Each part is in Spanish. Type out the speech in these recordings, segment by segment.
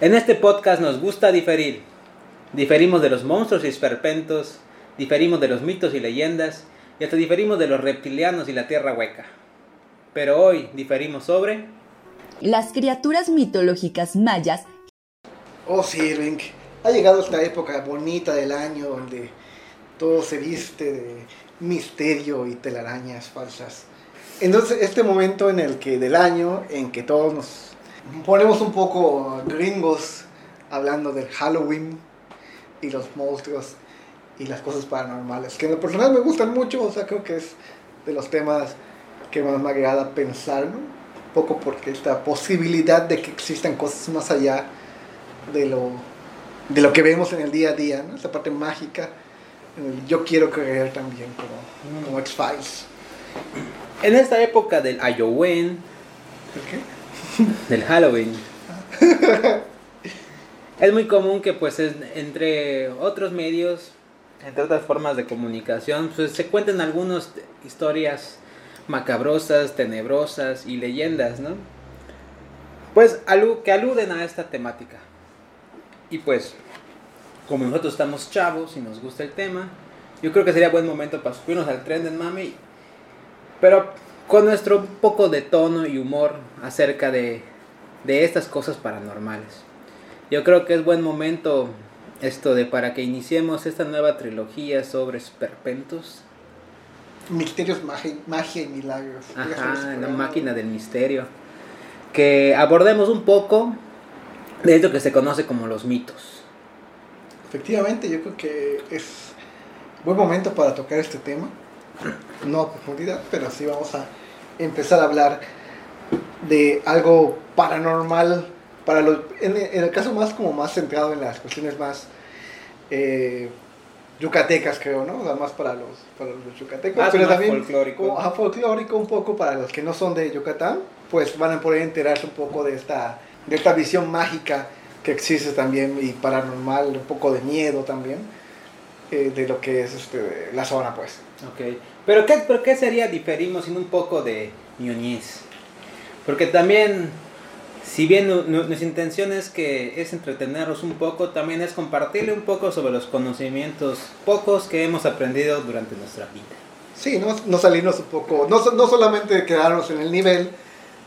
En este podcast nos gusta diferir. Diferimos de los monstruos y esperpentos, diferimos de los mitos y leyendas, y hasta diferimos de los reptilianos y la tierra hueca. Pero hoy diferimos sobre... Las criaturas mitológicas mayas. Oh, sí, Link. Ha llegado esta época bonita del año donde todo se viste de misterio y telarañas falsas. Entonces, este momento en el que del año en que todos nos ponemos un poco gringos hablando del Halloween y los monstruos y las cosas paranormales, que en lo personal me gustan mucho, o sea, creo que es de los temas que más me agrada pensar, ¿no? Un poco porque esta posibilidad de que existan cosas más allá de lo, de lo que vemos en el día a día, ¿no? Esta parte mágica, yo quiero creer también como, como X-Files. En esta época del Halloween, qué? del Halloween. es muy común que pues entre otros medios, entre otras formas de comunicación, pues se cuenten algunas historias macabrosas, tenebrosas y leyendas, ¿no? Pues que aluden a esta temática. Y pues, como nosotros estamos chavos y nos gusta el tema, yo creo que sería buen momento para subirnos al tren del mami. Pero con nuestro poco de tono y humor acerca de, estas cosas paranormales. Yo creo que es buen momento esto de para que iniciemos esta nueva trilogía sobre esperpentos. Misterios, magia, y milagros. Ajá, la máquina del misterio. Que abordemos un poco de esto que se conoce como los mitos. Efectivamente, yo creo que es buen momento para tocar este tema. No a profundidad, pero sí vamos a empezar a hablar de algo paranormal para los, en, el caso más como más centrado en las cuestiones más eh, yucatecas creo, ¿no? O sea, más para los, para los yucatecos, pero también folclórico. folclórico un poco para los que no son de Yucatán, pues van a poder enterarse un poco de esta, de esta visión mágica que existe también y paranormal, un poco de miedo también, eh, de lo que es este, la zona pues. Ok. Pero ¿qué, ¿por qué sería diferimos sin un poco de ñoñez? Porque también, si bien nuestra intención es que es entretenerlos un poco, también es compartirle un poco sobre los conocimientos pocos que hemos aprendido durante nuestra vida. Sí, no, no salirnos un poco, no, no solamente quedarnos en el nivel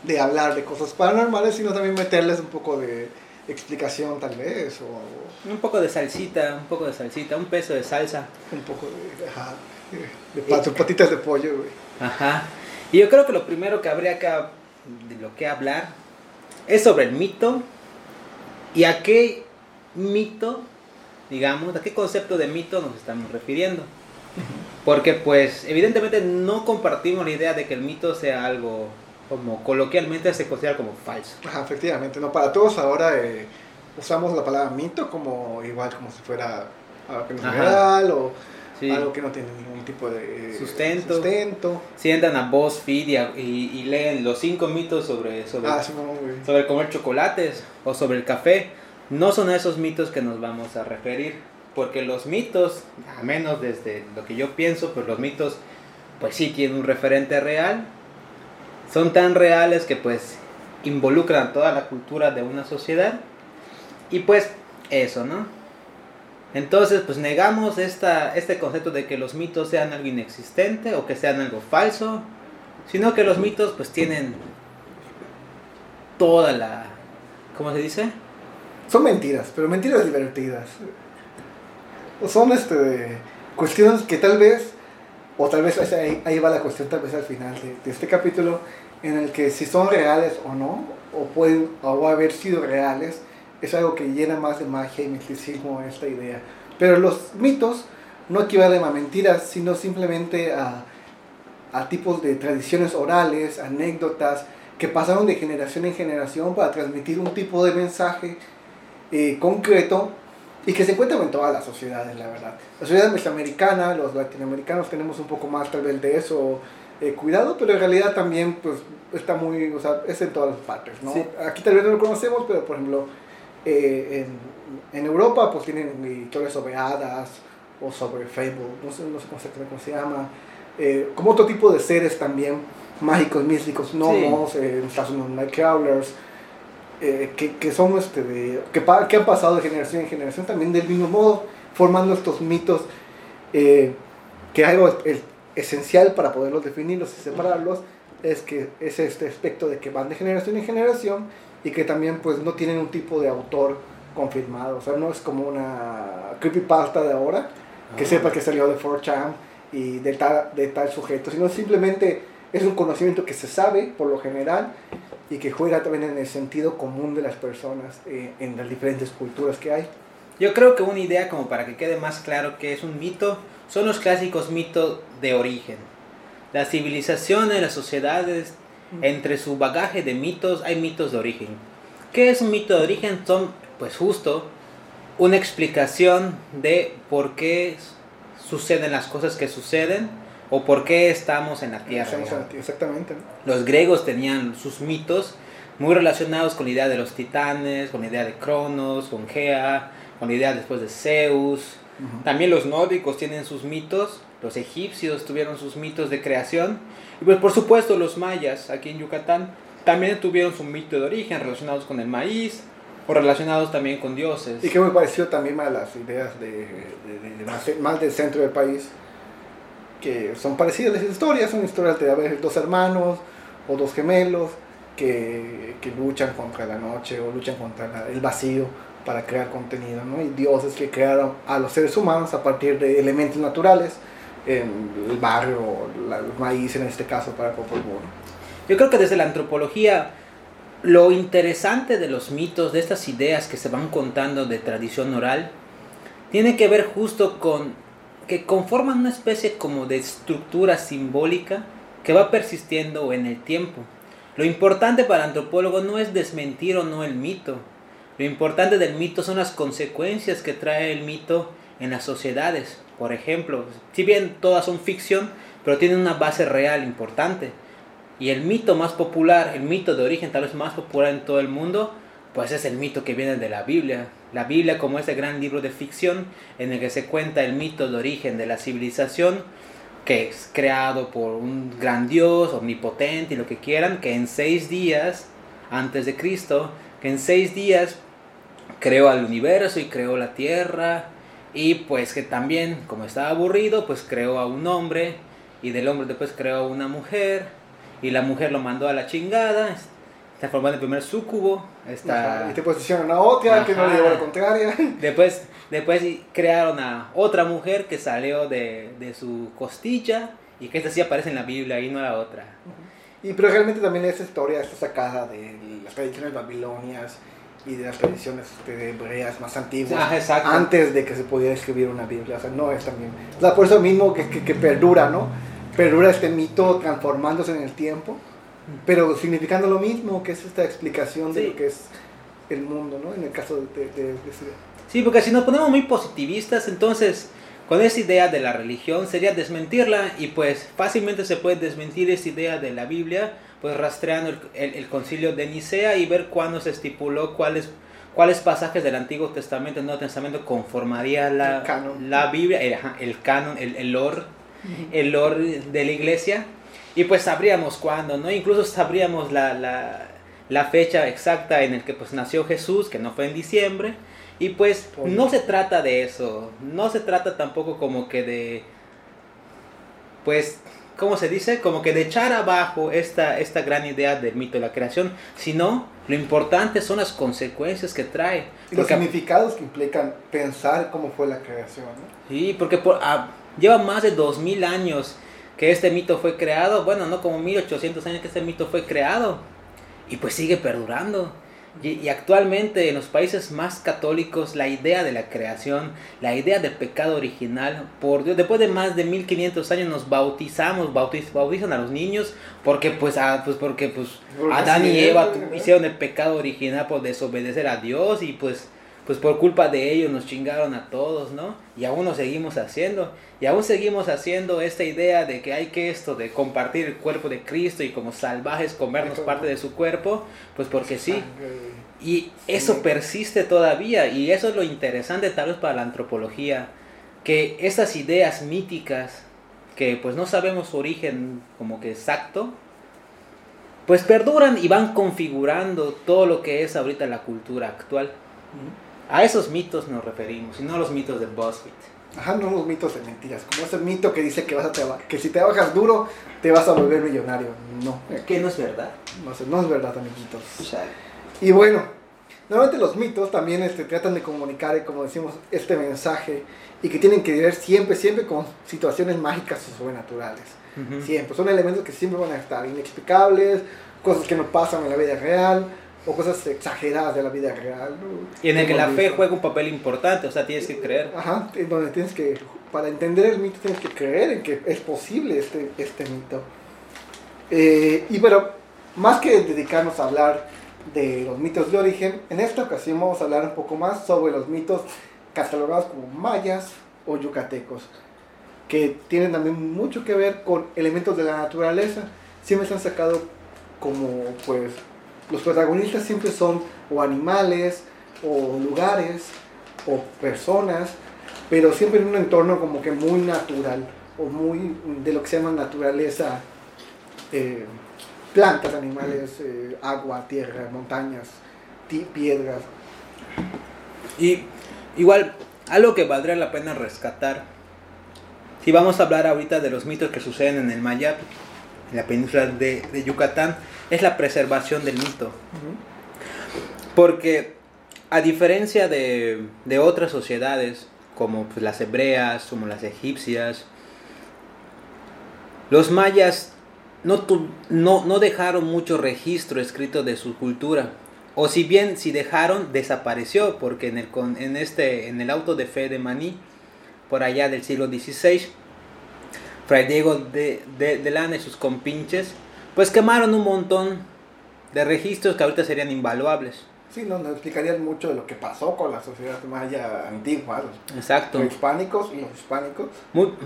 de hablar de cosas paranormales, sino también meterles un poco de explicación tal vez. O... Un poco de salsita, un poco de salsita, un peso de salsa. Un poco de... Ajá. De patitas de pollo, güey. Ajá. Y yo creo que lo primero que habría que, de lo que hablar es sobre el mito y a qué mito, digamos, a qué concepto de mito nos estamos refiriendo. Porque pues evidentemente no compartimos la idea de que el mito sea algo como coloquialmente se considera como falso. Ajá, efectivamente, no, para todos ahora eh, usamos la palabra mito como igual como si fuera algo que no es real o algo que no tiene ningún tipo de sustento. sustento. Si entran a BuzzFeed y, y, leen los cinco mitos sobre, sobre, ah, sobre comer chocolates o sobre el café, no son esos mitos que nos vamos a referir. Porque los mitos, a menos desde lo que yo pienso, pues los mitos, pues sí tienen un referente real. Son tan reales que pues involucran toda la cultura de una sociedad. Y pues eso, ¿no? Entonces, pues negamos esta, este concepto de que los mitos sean algo inexistente o que sean algo falso, sino que los mitos pues tienen toda la... ¿Cómo se dice? Son mentiras, pero mentiras divertidas. Son este, cuestiones que tal vez, o tal vez ahí, va la cuestión tal vez al final de, de, este capítulo, en el que si son reales o no, o pueden o haber sido reales, es algo que llena más de magia y misticismo esta idea. Pero los mitos no equivalen a mentiras, sino simplemente a, a tipos de tradiciones orales, anécdotas, que pasaron de generación en generación para transmitir un tipo de mensaje eh, concreto y que se encuentra en todas las sociedades, la verdad. La sociedad mesoamericana, los latinoamericanos tenemos un poco más tal vez de eso eh, cuidado, pero en realidad también pues está muy, o sea, es en todas las partes, ¿no? Aquí tal vez no lo conocemos, pero por ejemplo eh, en, en, Europa pues tienen historias sobre hadas o sobre Fable, no sé, no sé cómo, se, llama, eh, como otro tipo de seres también mágicos, místicos, gnomos, sí. eh, en Nightcrawlers, eh, que, que, son este de, que, que, han pasado de generación en generación también del mismo modo, formando estos mitos eh, que algo esencial para poderlos definirlos y separarlos es que es este aspecto de que van de generación en generación y que también pues no tienen un tipo de autor confirmado, o sea, no es como una creepypasta de ahora, que sepa que salió de 4chan y de tal, de tal sujeto, sino simplemente es un conocimiento que se sabe por lo general y que juega también en el sentido común de las personas eh, en las diferentes culturas que hay. Yo creo que una idea como para que quede más claro que es un mito son los clásicos mitos de origen. Las civilizaciones, las sociedades, entre su bagaje de mitos hay mitos de origen. ¿Qué es un mito de origen? Son pues justo una explicación de por qué suceden las cosas que suceden o por qué estamos en la Tierra. Exactamente. Los griegos tenían sus mitos muy relacionados con la idea de los titanes, con la idea de Cronos, con Gea, con la idea después de Zeus. También los nórdicos tienen sus mitos, los egipcios tuvieron sus mitos de creación. Y pues por supuesto los mayas aquí en Yucatán también tuvieron su mito de origen relacionados con el maíz o relacionados también con dioses. Y que me pareció también a las ideas de, de, más, más del centro del país que son parecidas las historias, son historias de dos hermanos o dos gemelos que, que luchan contra la noche o luchan contra el vacío para crear contenido, ¿no? Y dioses que crearon a los seres humanos a partir de elementos naturales, el barrio, el maíz en este caso para Popol. Yo creo que desde la antropología lo interesante de los mitos, de estas ideas que se van contando de tradición oral, tiene que ver justo con que conforman una especie como de estructura simbólica que va persistiendo en el tiempo. Lo importante para el antropólogo no es desmentir o no el mito. Lo importante del mito son las consecuencias que trae el mito en las sociedades. Por ejemplo, si bien todas son ficción, pero tienen una base real importante. Y el mito más popular, el mito de origen tal vez más popular en todo el mundo, pues es el mito que viene de la Biblia. La Biblia como ese gran libro de ficción en el que se cuenta el mito de origen de la civilización, que es creado por un gran Dios, omnipotente y lo que quieran, que en seis días antes de Cristo, que en seis días creó al universo y creó la tierra, y pues que también, como estaba aburrido, pues creó a un hombre, y del hombre después creó a una mujer, y la mujer lo mandó a la chingada, está formando el primer sucubo. Está... Y te posicionan a otra que no le llevó la contraria. Después, después crearon a otra mujer que salió de, de su costilla y que esta sí aparece en la Biblia y no la otra. Y pero realmente también esa historia está sacada de las tradiciones babilonias y de las tradiciones este, hebreas más antiguas, ah, antes de que se pudiera escribir una Biblia. O sea, no es también. O sea, por eso mismo que, que, que perdura, ¿no? Perdura este mito transformándose en el tiempo pero significando lo mismo, que es esta explicación de lo que es el mundo, ¿no? En el caso de, de, Sí, porque si nos ponemos muy positivistas, entonces con esa idea de la religión sería desmentirla y pues fácilmente se puede desmentir esa idea de la Biblia, pues rastreando el, el, concilio de Nicea y ver cuándo se estipuló cuáles cuáles pasajes del Antiguo Testamento y Nuevo Testamento conformaría la, la Biblia, el, el canon, el, el lore, el lore de la iglesia y pues sabríamos cuándo, ¿no? Incluso sabríamos la, la, la fecha exacta en el que pues nació Jesús, que no fue en diciembre. Y pues no se trata de eso, no se trata tampoco como que de, pues, ¿cómo se dice? Como que de echar abajo esta, esta gran idea del mito de la creación, sino lo importante son las consecuencias que trae. Y los significados que implican pensar cómo fue la creación, ¿no? Sí, porque por, ah, lleva más de dos mil años que este mito fue creado, bueno, no como 1800 años que este mito fue creado, y pues sigue perdurando. Y, actualmente en los países más católicos la idea de la creación, la idea del pecado original, por Dios, después de más de 1500 años nos bautizamos, bautizan a los niños porque pues, ah, pues porque pues Adán y Eva hicieron el pecado original por desobedecer a Dios y pues pues por culpa de ellos nos chingaron a todos, ¿no? Y aún lo seguimos haciendo. Y aún seguimos haciendo esta idea de que hay que esto de compartir el cuerpo de Cristo y como salvajes comernos parte de su cuerpo, pues porque sí. Y eso persiste todavía y eso es lo interesante tal vez para la antropología, que estas ideas míticas que pues no sabemos su origen como que exacto, pues perduran y van configurando todo lo que es ahorita la cultura actual. A esos mitos nos referimos, y no a los mitos de BuzzFeed. Ajá, no los mitos de mentiras, como ese mito que dice que vas a que si te bajas duro te vas a volver millonario. No. Que no es verdad. No, no es verdad, amiguitos. Y bueno, normalmente los mitos también este, tratan de comunicar, como decimos, este mensaje y que tienen que ver siempre, siempre con situaciones mágicas o sobrenaturales. Siempre. Son elementos que siempre van a estar inexplicables, cosas que no pasan en la vida real o cosas exageradas de la vida real. Y en el que la fe juega un papel importante, o sea, tienes que creer. Ajá, en donde tienes que, para entender el mito, tienes que creer en que es posible este, este mito. Eh, y bueno, más que dedicarnos a hablar de los mitos de origen, en esta ocasión vamos a hablar un poco más sobre los mitos catalogados como mayas o yucatecos, que tienen también mucho que ver con elementos de la naturaleza. Siempre se han sacado como pues los protagonistas siempre son o animales, o lugares, o personas, pero siempre en un entorno como que muy natural, o muy de lo que se llama naturaleza, eh, plantas, animales, eh, agua, tierra, montañas, piedras. Y igual, algo que valdría la pena rescatar, si vamos a hablar ahorita de los mitos que suceden en el Mayab, en la península de Yucatán, es la preservación del mito. Porque a diferencia de, otras sociedades, como pues, las hebreas, como las egipcias, los mayas no, no, dejaron mucho registro escrito de su cultura. O si bien si dejaron, desapareció, porque en el, en este, en el auto de fe de Maní, por allá del siglo XVI, Fray Diego de, de, de Lana y sus compinches pues quemaron un montón de registros que ahorita serían invaluables. Sí, no, nos explicarían mucho de lo que pasó con la sociedad maya antigua. Exacto. Los hispánicos y los hispánicos.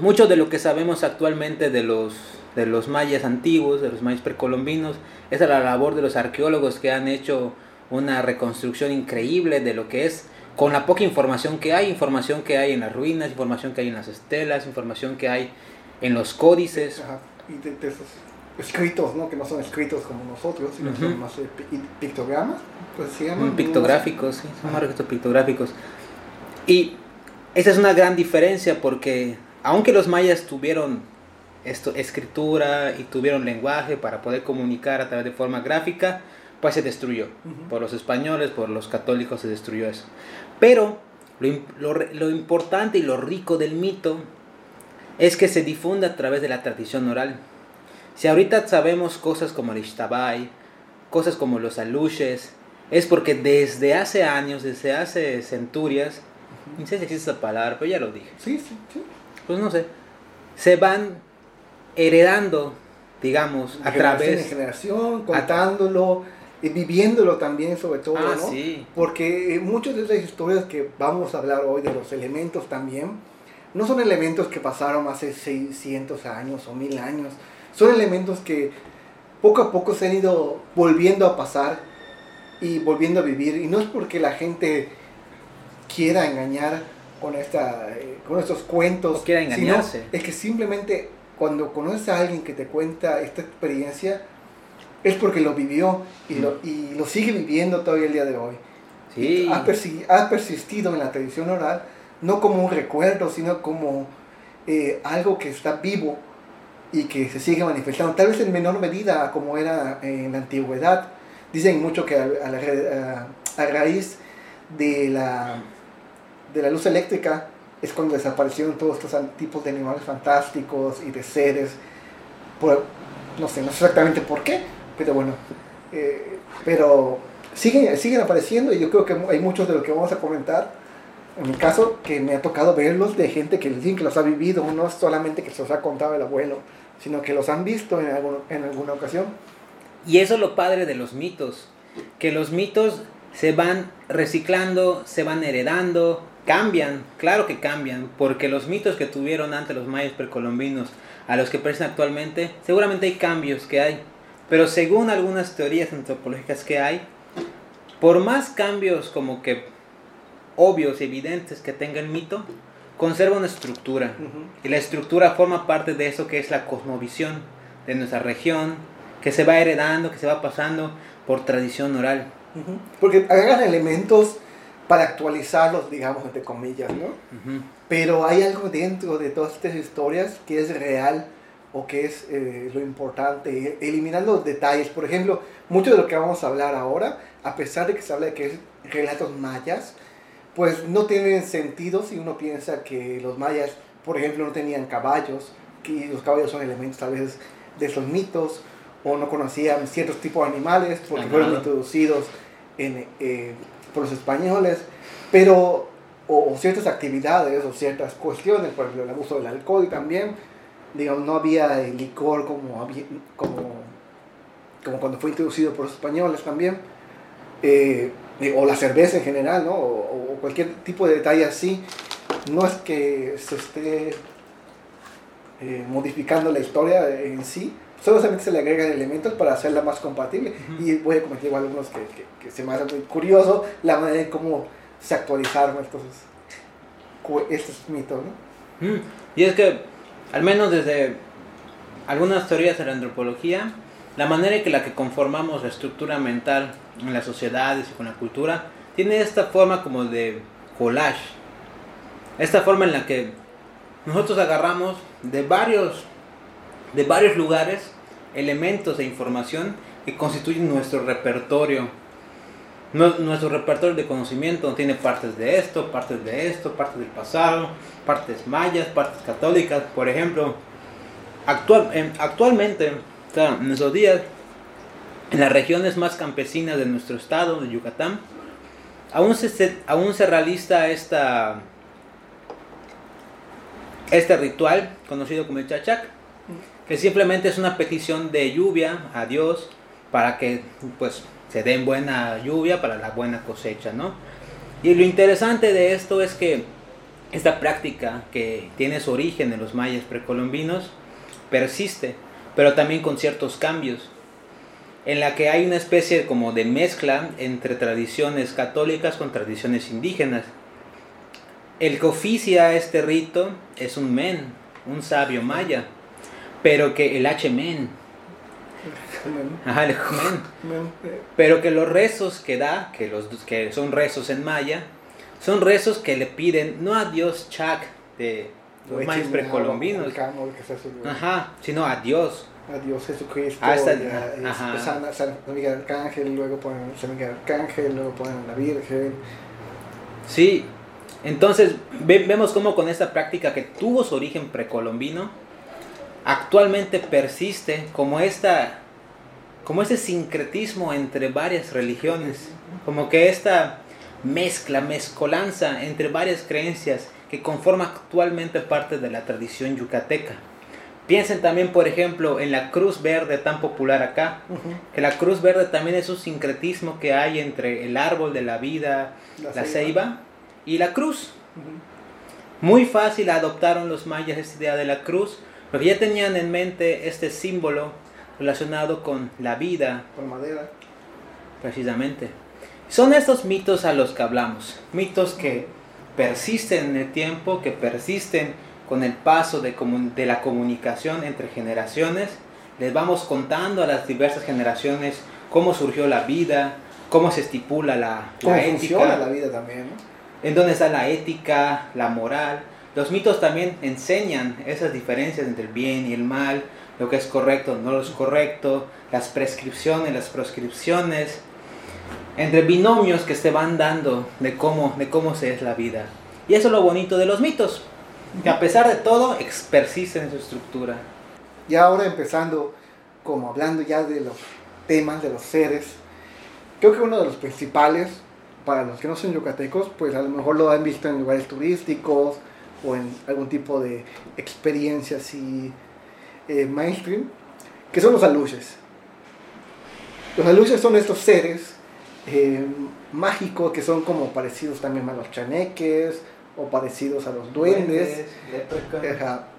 mucho de lo que sabemos actualmente de los, de los mayas antiguos, de los mayas precolombinos, es la labor de los arqueólogos que han hecho una reconstrucción increíble de lo que es, con la poca información que hay, información que hay en las ruinas, información que hay en las estelas, información que hay en los códices. Ajá. Y de, de esos escritos, ¿no? Que no son escritos como nosotros, sino son más eh, pictogramas, pues se llaman. Mm, pictográficos, sí, son pictográficos. Y esa es una gran diferencia porque aunque los mayas tuvieron esto, escritura y tuvieron lenguaje para poder comunicar a través de forma gráfica, pues se destruyó. Por los españoles, por los católicos se destruyó eso. Pero lo, lo, lo importante y lo rico del mito es que se difunde a través de la tradición oral. Si ahorita sabemos cosas como el Ishtabai, cosas como los aluches, es porque desde hace años, desde hace centurias, no sé si existe esa palabra, pero ya lo dije. Sí, sí, sí. Pues no sé. Se van heredando, digamos, a través. De generación, contándolo, y viviéndolo también, sobre todo, ah, ¿no? Sí. Porque muchas de esas historias que vamos a hablar hoy, de los elementos también, no son elementos que pasaron hace 600 años o 1000 años son elementos que poco a poco se han ido volviendo a pasar y volviendo a vivir. Y no es porque la gente quiera engañar con, esta, eh, con estos cuentos. quiera engañarse. es que simplemente cuando conoces a alguien que te cuenta esta experiencia, es porque lo vivió y, lo, mm. y lo sigue viviendo todavía el día de hoy. Sí. Ha, ha, persistido en la tradición oral, no como un recuerdo, sino como eh, algo que está vivo y que se sigue manifestando, tal vez en menor medida como era en la antigüedad. Dicen mucho que a, a, raíz de la, de la luz eléctrica es cuando desaparecieron todos estos tipos de animales fantásticos y de seres. no sé, no sé exactamente por qué, pero bueno. Eh, pero siguen, siguen apareciendo y yo creo que hay muchos de los que vamos a comentar. En mi caso, que me ha tocado verlos de gente que dicen que los ha vivido, no solamente que se los ha contado el abuelo sino que los han visto en, en alguna ocasión. Y eso es lo padre de los mitos, que los mitos se van reciclando, se van heredando, cambian, claro que cambian, porque los mitos que tuvieron antes los mayas precolombinos a los que parecen actualmente, seguramente hay cambios que hay, pero según algunas teorías antropológicas que hay, por más cambios como que obvios, evidentes que tenga el mito, conserva una estructura. Y la estructura forma parte de eso que es la cosmovisión de nuestra región, que se va heredando, que se va pasando por tradición oral. Porque agregan elementos para actualizarlos, digamos, entre comillas, ¿no? Pero hay algo dentro de todas estas historias que es real o que es eh, lo importante, eliminar los detalles. Por ejemplo, mucho de lo que vamos a hablar ahora, a pesar de que se habla de que es relatos mayas, pues no tienen sentido si uno piensa que los mayas, por ejemplo, no tenían caballos, que los caballos son elementos tal vez de esos mitos, o no conocían ciertos tipos de animales porque fueron introducidos en, eh, por los españoles, pero o, ciertas actividades o ciertas cuestiones, por ejemplo el abuso del alcohol también, digamos, no había el licor como, como, como cuando fue introducido por los españoles también, eh, o la cerveza en general, ¿no? o, o, cualquier tipo de detalle así, no es que se esté eh, modificando la historia en sí, solamente se le agregan elementos para hacerla más compatible. Y voy a comentar igual algunos que, que, se me hace muy curioso la manera en cómo se actualizaron estos, estos mitos. ¿no? Y es que, al menos desde algunas teorías de la antropología, la manera en que la que conformamos la estructura mental en las sociedades y con la cultura tiene esta forma como de collage. Esta forma en la que nosotros agarramos de varios, de varios lugares elementos de información que constituyen nuestro repertorio. Nuestro repertorio de conocimiento tiene partes de esto, partes de esto, partes del pasado, partes mayas, partes católicas, por ejemplo. Actual, actualmente, en esos días, en las regiones más campesinas de nuestro estado, de Yucatán, aún se, aún se realiza esta, este ritual conocido como el chachac, que simplemente es una petición de lluvia a Dios para que pues se den buena lluvia para la buena cosecha, ¿no? Y lo interesante de esto es que esta práctica que tiene su origen en los mayas precolombinos persiste, pero también con ciertos cambios, en la que hay una especie como de mezcla entre tradiciones católicas con tradiciones indígenas. El que oficia este rito es un men, un sabio maya, pero que el H-men, pero que los rezos que da, que, los, que son rezos en maya, son rezos que le piden no a Dios Chak de los mayas precolombinos, ajá, sino a Dios. A Dios Jesucristo, Hasta, a, San, San, Miguel Arcángel, luego ponen San Miguel Arcángel, luego ponen la Virgen. Sí, entonces vemos como con esta práctica que tuvo su origen precolombino, actualmente persiste como esta como este sincretismo entre varias religiones, como que esta mezcla, mezcolanza entre varias creencias que conforma actualmente parte de la tradición yucateca. Piensen también, por ejemplo, en la cruz verde tan popular acá, que la cruz verde también es un sincretismo que hay entre el árbol de la vida, la, ceiba. y la cruz. Muy fácil adoptaron los mayas esta idea de la cruz porque ya tenían en mente este símbolo relacionado con la vida. Con madera. Precisamente. Son estos mitos a los que hablamos. Mitos que persisten en el tiempo, que persisten con el paso de, de la comunicación entre generaciones. Les vamos contando a las diversas generaciones cómo surgió la vida, cómo se estipula la, la ética. la vida también, En dónde está la ética, la moral los mitos también enseñan esas diferencias entre el bien y el mal, lo que es correcto, no lo es correcto, las prescripciones, las proscripciones, entre binomios que se van dando de cómo, de cómo se es la vida. Y eso es lo bonito de los mitos, que a pesar de todo persisten en su estructura. Y ahora empezando, como hablando ya de los temas, de los seres, creo que uno de los principales, para los que no son yucatecos, pues a lo mejor lo han visto en lugares turísticos, o en algún tipo de experiencia así eh, mainstream, que son los aluches. Los aluches son estos seres eh, mágicos que son como parecidos también a los chaneques o parecidos a los duendes,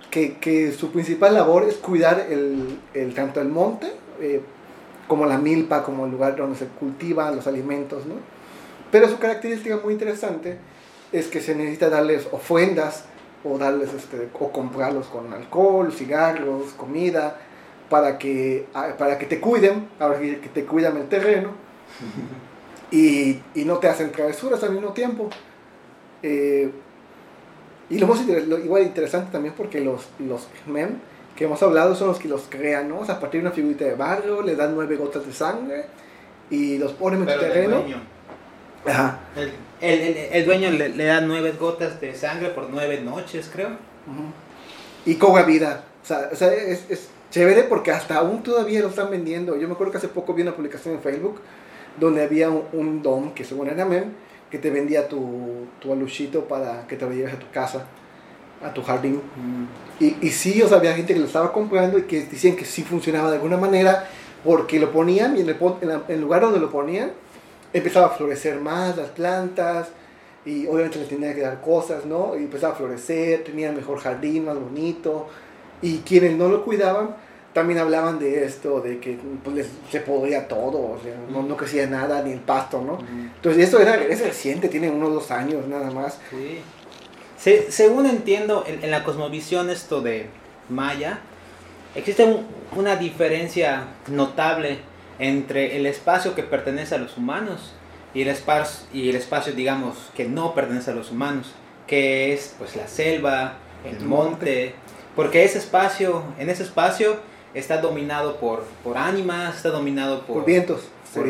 que, que, su principal labor es cuidar el, el tanto el monte eh, como la milpa, como el lugar donde se cultivan los alimentos, ¿no? Pero su característica muy interesante es que se necesita darles ofrendas o darles este, o comprarlos con alcohol, cigarros, comida, para que, para que te cuiden, para que, te cuidan el terreno y, y, no te hacen travesuras al mismo tiempo. Eh, y lo más igual interesante también porque los, los men que hemos hablado son los que los crean, ¿no? O sea, a partir de una figurita de barro, le dan nueve gotas de sangre y los ponen en el terreno. Ajá. El, el, el, dueño le, le, da nueve gotas de sangre por nueve noches, creo. Y cobra vida. O sea, o sea es, es, chévere porque hasta aún todavía lo están vendiendo. Yo me acuerdo que hace poco vi una publicación en Facebook donde había un, un dom que según era men que te vendía tu, tu aluchito para que te lo lleves a tu casa, a tu jardín. Mm. Y, y sí, o sea, había gente que lo estaba comprando y que decían que sí funcionaba de alguna manera porque lo ponían y en el, en el lugar donde lo ponían empezaba a florecer más las plantas y obviamente les tenía que dar cosas, ¿no? Y empezaba a florecer, tenía mejor jardín, más bonito. Y quienes no lo cuidaban también hablaban de esto, de que pues, les, se podría todo, o sea, no, no, crecía nada, ni el pasto, ¿no? Entonces, esto era, es reciente, tiene unos dos años nada más. Sí. según entiendo, en, en, la cosmovisión esto de Maya, existe un, una diferencia notable entre el espacio que pertenece a los humanos y el, espacio, y el espacio, digamos, que no pertenece a los humanos, que es pues la selva, el monte, porque ese espacio, en ese espacio está dominado por, por ánimas, está dominado por, por vientos, por,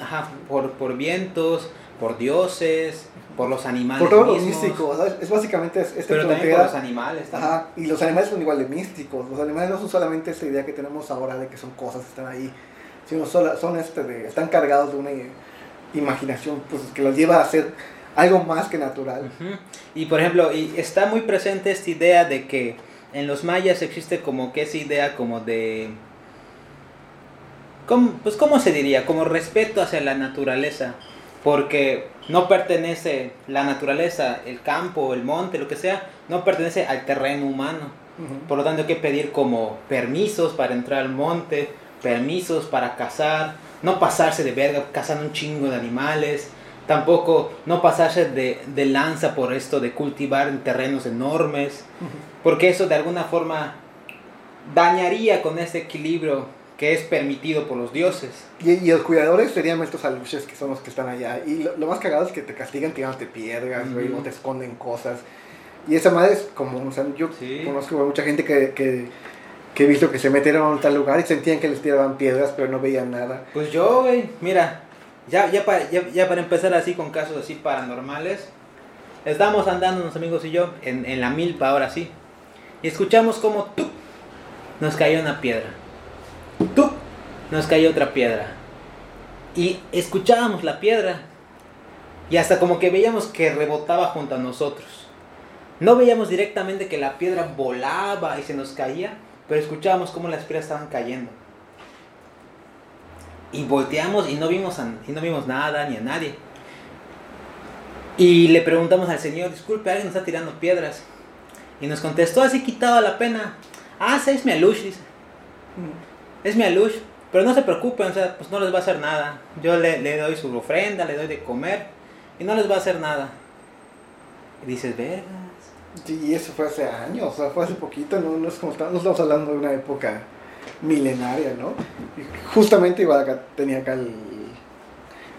ajá, por, por, vientos, por dioses, por los animales. Por todo lo místico, es básicamente este Pero también por los animales. Ajá, y los animales son igual de místicos, los animales no son solamente esa idea que tenemos ahora de que son cosas que están ahí, sino son, son este de, están cargados de una imaginación pues, que los lleva a ser algo más que natural. Y por ejemplo, y está muy presente esta idea de que en los mayas existe como que esa idea como de... ¿cómo, pues cómo se diría, como respeto hacia la naturaleza, porque no pertenece la naturaleza, el campo, el monte, lo que sea, no pertenece al terreno humano. Por lo tanto hay que pedir como permisos para entrar al monte, permisos para cazar, no pasarse de verga cazando un chingo de animales, tampoco no pasarse de, de lanza por esto de cultivar en terrenos enormes, porque eso de alguna forma dañaría con ese equilibrio que es permitido por los dioses. Y, y los cuidadores serían estos aluches que son los que están allá. Y lo, más cagado es que te castigan tirándote piedras, uh -huh. te esconden cosas. Y esa madre es como, o sea, yo sí. conozco a mucha gente que, que que he visto que se metieron a tal lugar y sentían que les tiraban piedras, pero no veían nada. Pues yo, güey, mira, ya, ya, para, ya, ya, para empezar así con casos así paranormales, estábamos andando unos amigos y yo en, en la milpa ahora sí, y escuchamos como tú nos cayó una piedra, tú nos cayó otra piedra, y escuchábamos la piedra, y hasta como que veíamos que rebotaba junto a nosotros. No veíamos directamente que la piedra volaba y se nos caía, pero escuchábamos cómo las piedras estaban cayendo. Y volteamos y no vimos, y no vimos nada ni a nadie. Y le preguntamos al Señor, disculpe, alguien nos está tirando piedras. Y nos contestó así quitado la pena. Ah, sí, es mi alush, dice. Es mi alush. Pero no se preocupen, o sea, pues no les va a hacer nada. Yo le, le doy su ofrenda, le doy de comer y no les va a hacer nada. Y dices, verga. Sí, eso fue hace años, o sea, fue hace poquito, no, no, es como, no estamos hablando de una época milenaria, ¿no? Y justamente igual acá tenía acá el,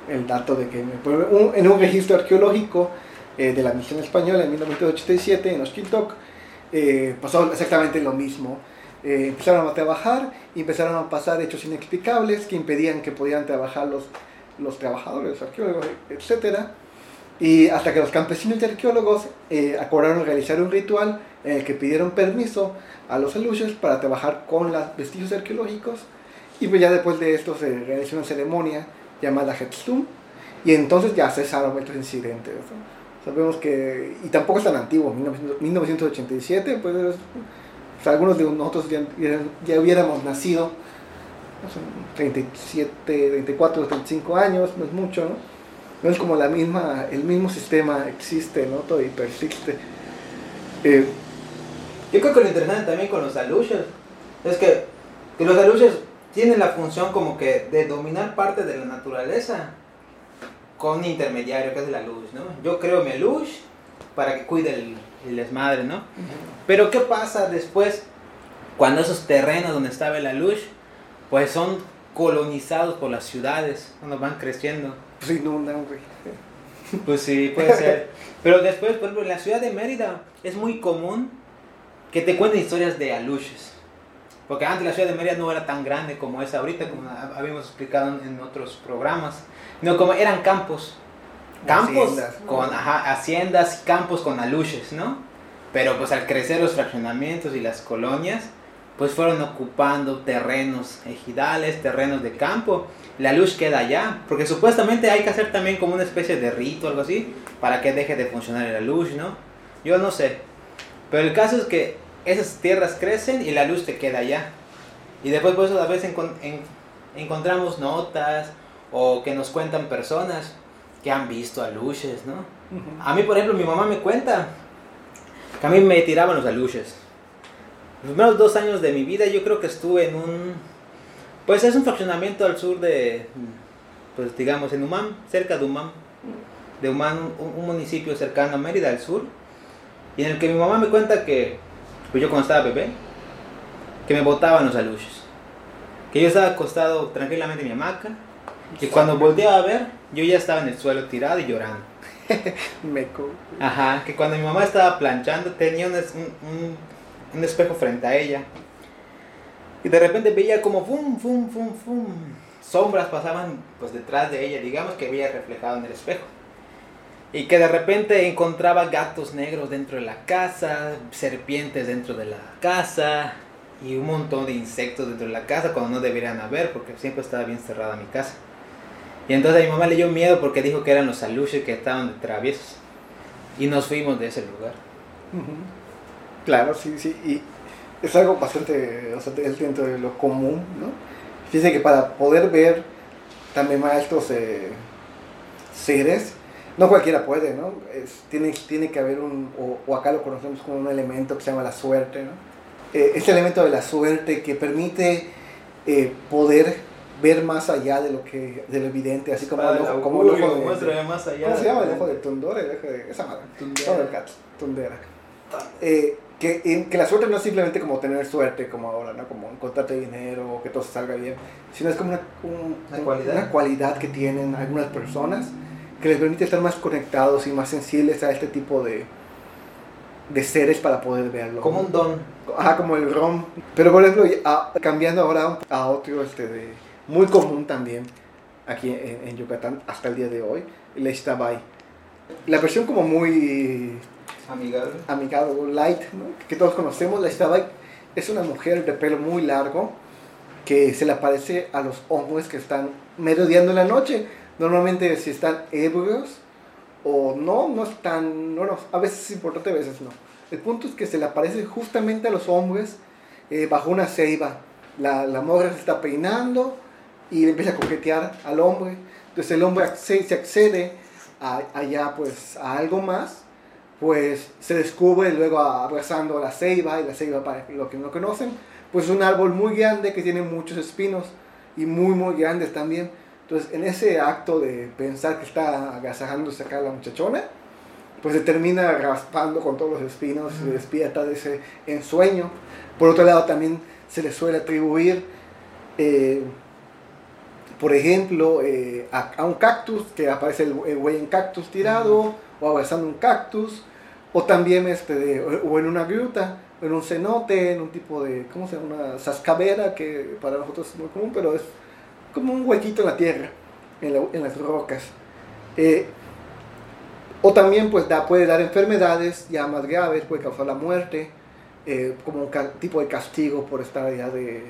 el dato de que en un registro arqueológico eh, de la misión española en 1987 en Oshkintok eh, pasó exactamente lo mismo. Eh, empezaron a trabajar y empezaron a pasar hechos inexplicables que impedían que pudieran trabajar los, los trabajadores, los arqueólogos, etcétera y hasta que los campesinos y arqueólogos eh, acordaron realizar un ritual en el que pidieron permiso a los aluches para trabajar con los vestigios arqueológicos. Y pues ya después de esto se realizó una ceremonia llamada Hetsum. Y entonces ya cesaron estos incidentes. ¿no? Sabemos que, y tampoco es tan antiguo, 1987, pues, sea, algunos de nosotros ya, ya hubiéramos nacido, son 37, 34, 35 años, no es mucho, ¿no? no es como la misma, el mismo sistema existe, ¿no? Todo y persiste. Eh, Yo creo que lo interesante también con los aluches es que, que los aluches tienen la función como que de dominar parte de la naturaleza con un intermediario que es la luz, ¿no? Yo creo mi luz para que cuide el, el desmadre, ¿no? Uh -huh. Pero ¿qué pasa después cuando esos terrenos donde estaba el alush, pues son colonizados por las ciudades, cuando van creciendo. Pues inundan, güey. Pues sí, puede ser. Pero después, por ejemplo, en la ciudad de Mérida es muy común que te cuenten historias de alushes. Porque antes la ciudad de Mérida no era tan grande como es ahorita, como habíamos explicado en otros programas. No, como eran campos. Campos haciendas, con ajá, haciendas, campos con aluches, ¿no? Pero pues al crecer los fraccionamientos y las colonias, pues fueron ocupando terrenos ejidales, terrenos de campo. La luz queda allá, porque supuestamente hay que hacer también como una especie de rito algo así, para que deje de funcionar la luz, ¿no? Yo no sé. Pero el caso es que esas tierras crecen y la luz te queda allá. Y después por eso a veces encontramos notas o que nos cuentan personas que han visto aluches, ¿no? A mí, por ejemplo, mi mamá me cuenta que a mí me tiraban los aluches. Los primeros dos años de mi vida yo creo que estuve en un... Pues es un fraccionamiento al sur de, pues digamos, en Humán, cerca de Humán. De Humán, un, municipio cercano a Mérida, al sur. Y en el que mi mamá me cuenta que, pues yo cuando estaba bebé, que me botaban los aluches. Que yo estaba acostado tranquilamente en mi hamaca y cuando volteaba a ver, yo ya estaba en el suelo tirado y llorando. Meco. Ajá, que cuando mi mamá estaba planchando tenía un, un, espejo frente a ella. Y de repente veía como fum, fum, fum, fum. Sombras pasaban pues detrás de ella, digamos que veía reflejado en el espejo. Y que de repente encontraba gatos negros dentro de la casa, serpientes dentro de la casa y un montón de insectos dentro de la casa cuando no deberían haber porque siempre estaba bien cerrada mi casa. Y entonces a mi mamá le dio miedo porque dijo que eran los aluches que estaban de traviesos. Y nos fuimos de ese lugar. Claro, sí, sí. Y es algo bastante, o sea, dentro de lo común, ¿no? Fíjense que para poder ver también más estos eh, seres, no cualquiera puede, ¿no? Es, tiene, tiene que haber un, o, acá lo conocemos como un elemento que se llama la suerte, ¿no? Eh, este elemento de la suerte que permite eh, poder ver más allá de lo que de lo evidente, así como, el ojo, como el ojo de, más allá. ¿Cómo se llama el ojo de Tundora? El ojo de esa madre. Tundera. Tundera. Eh, que, que la suerte no es simplemente como tener suerte, como ahora, ¿no? Como encontrarte dinero, que todo salga bien, sino es como una, una, cualidad. una cualidad que tienen algunas personas que les permite estar más conectados y más sensibles a este tipo de, de seres para poder verlo. Como un don. Ajá, como el rom. Pero por ejemplo, cambiando ahora a otro este de muy común también aquí en, Yucatán hasta el día de hoy, el Ixtabay. La versión como muy amigable, amigable light, que todos conocemos, la Ixtabay es una mujer de pelo muy largo que se le aparece a los hombres que están merodeando en la noche. Normalmente si están ebrios o no, no están, no, no, a veces es importante, a veces no. El punto es que se le aparece justamente a los hombres eh, bajo una ceiba. La, la morra se está peinando, y le empieza a coquetear al hombre. Entonces el hombre se accede a, allá pues a algo más, pues se descubre luego abrazando a la ceiba, y la ceiba para los que no conocen, pues es un árbol muy grande que tiene muchos espinos y muy muy grandes también. Entonces en ese acto de pensar que está agasajándose acá la muchachona, pues se termina raspando con todos los espinos, se despierta de ese ensueño. Por otro lado también se le suele atribuir eh, por ejemplo, eh, a, un cactus, que aparece el, güey en cactus tirado, o abrazando un cactus, o también este, o en una gruta, en un cenote, en un tipo de, ¿cómo se llama? Una sascavera, que para nosotros es muy común, pero es como un huequito en la tierra, en, las rocas. Eh, o también pues da, puede dar enfermedades ya más graves, puede causar la muerte, eh, como un tipo de castigo por estar allá de,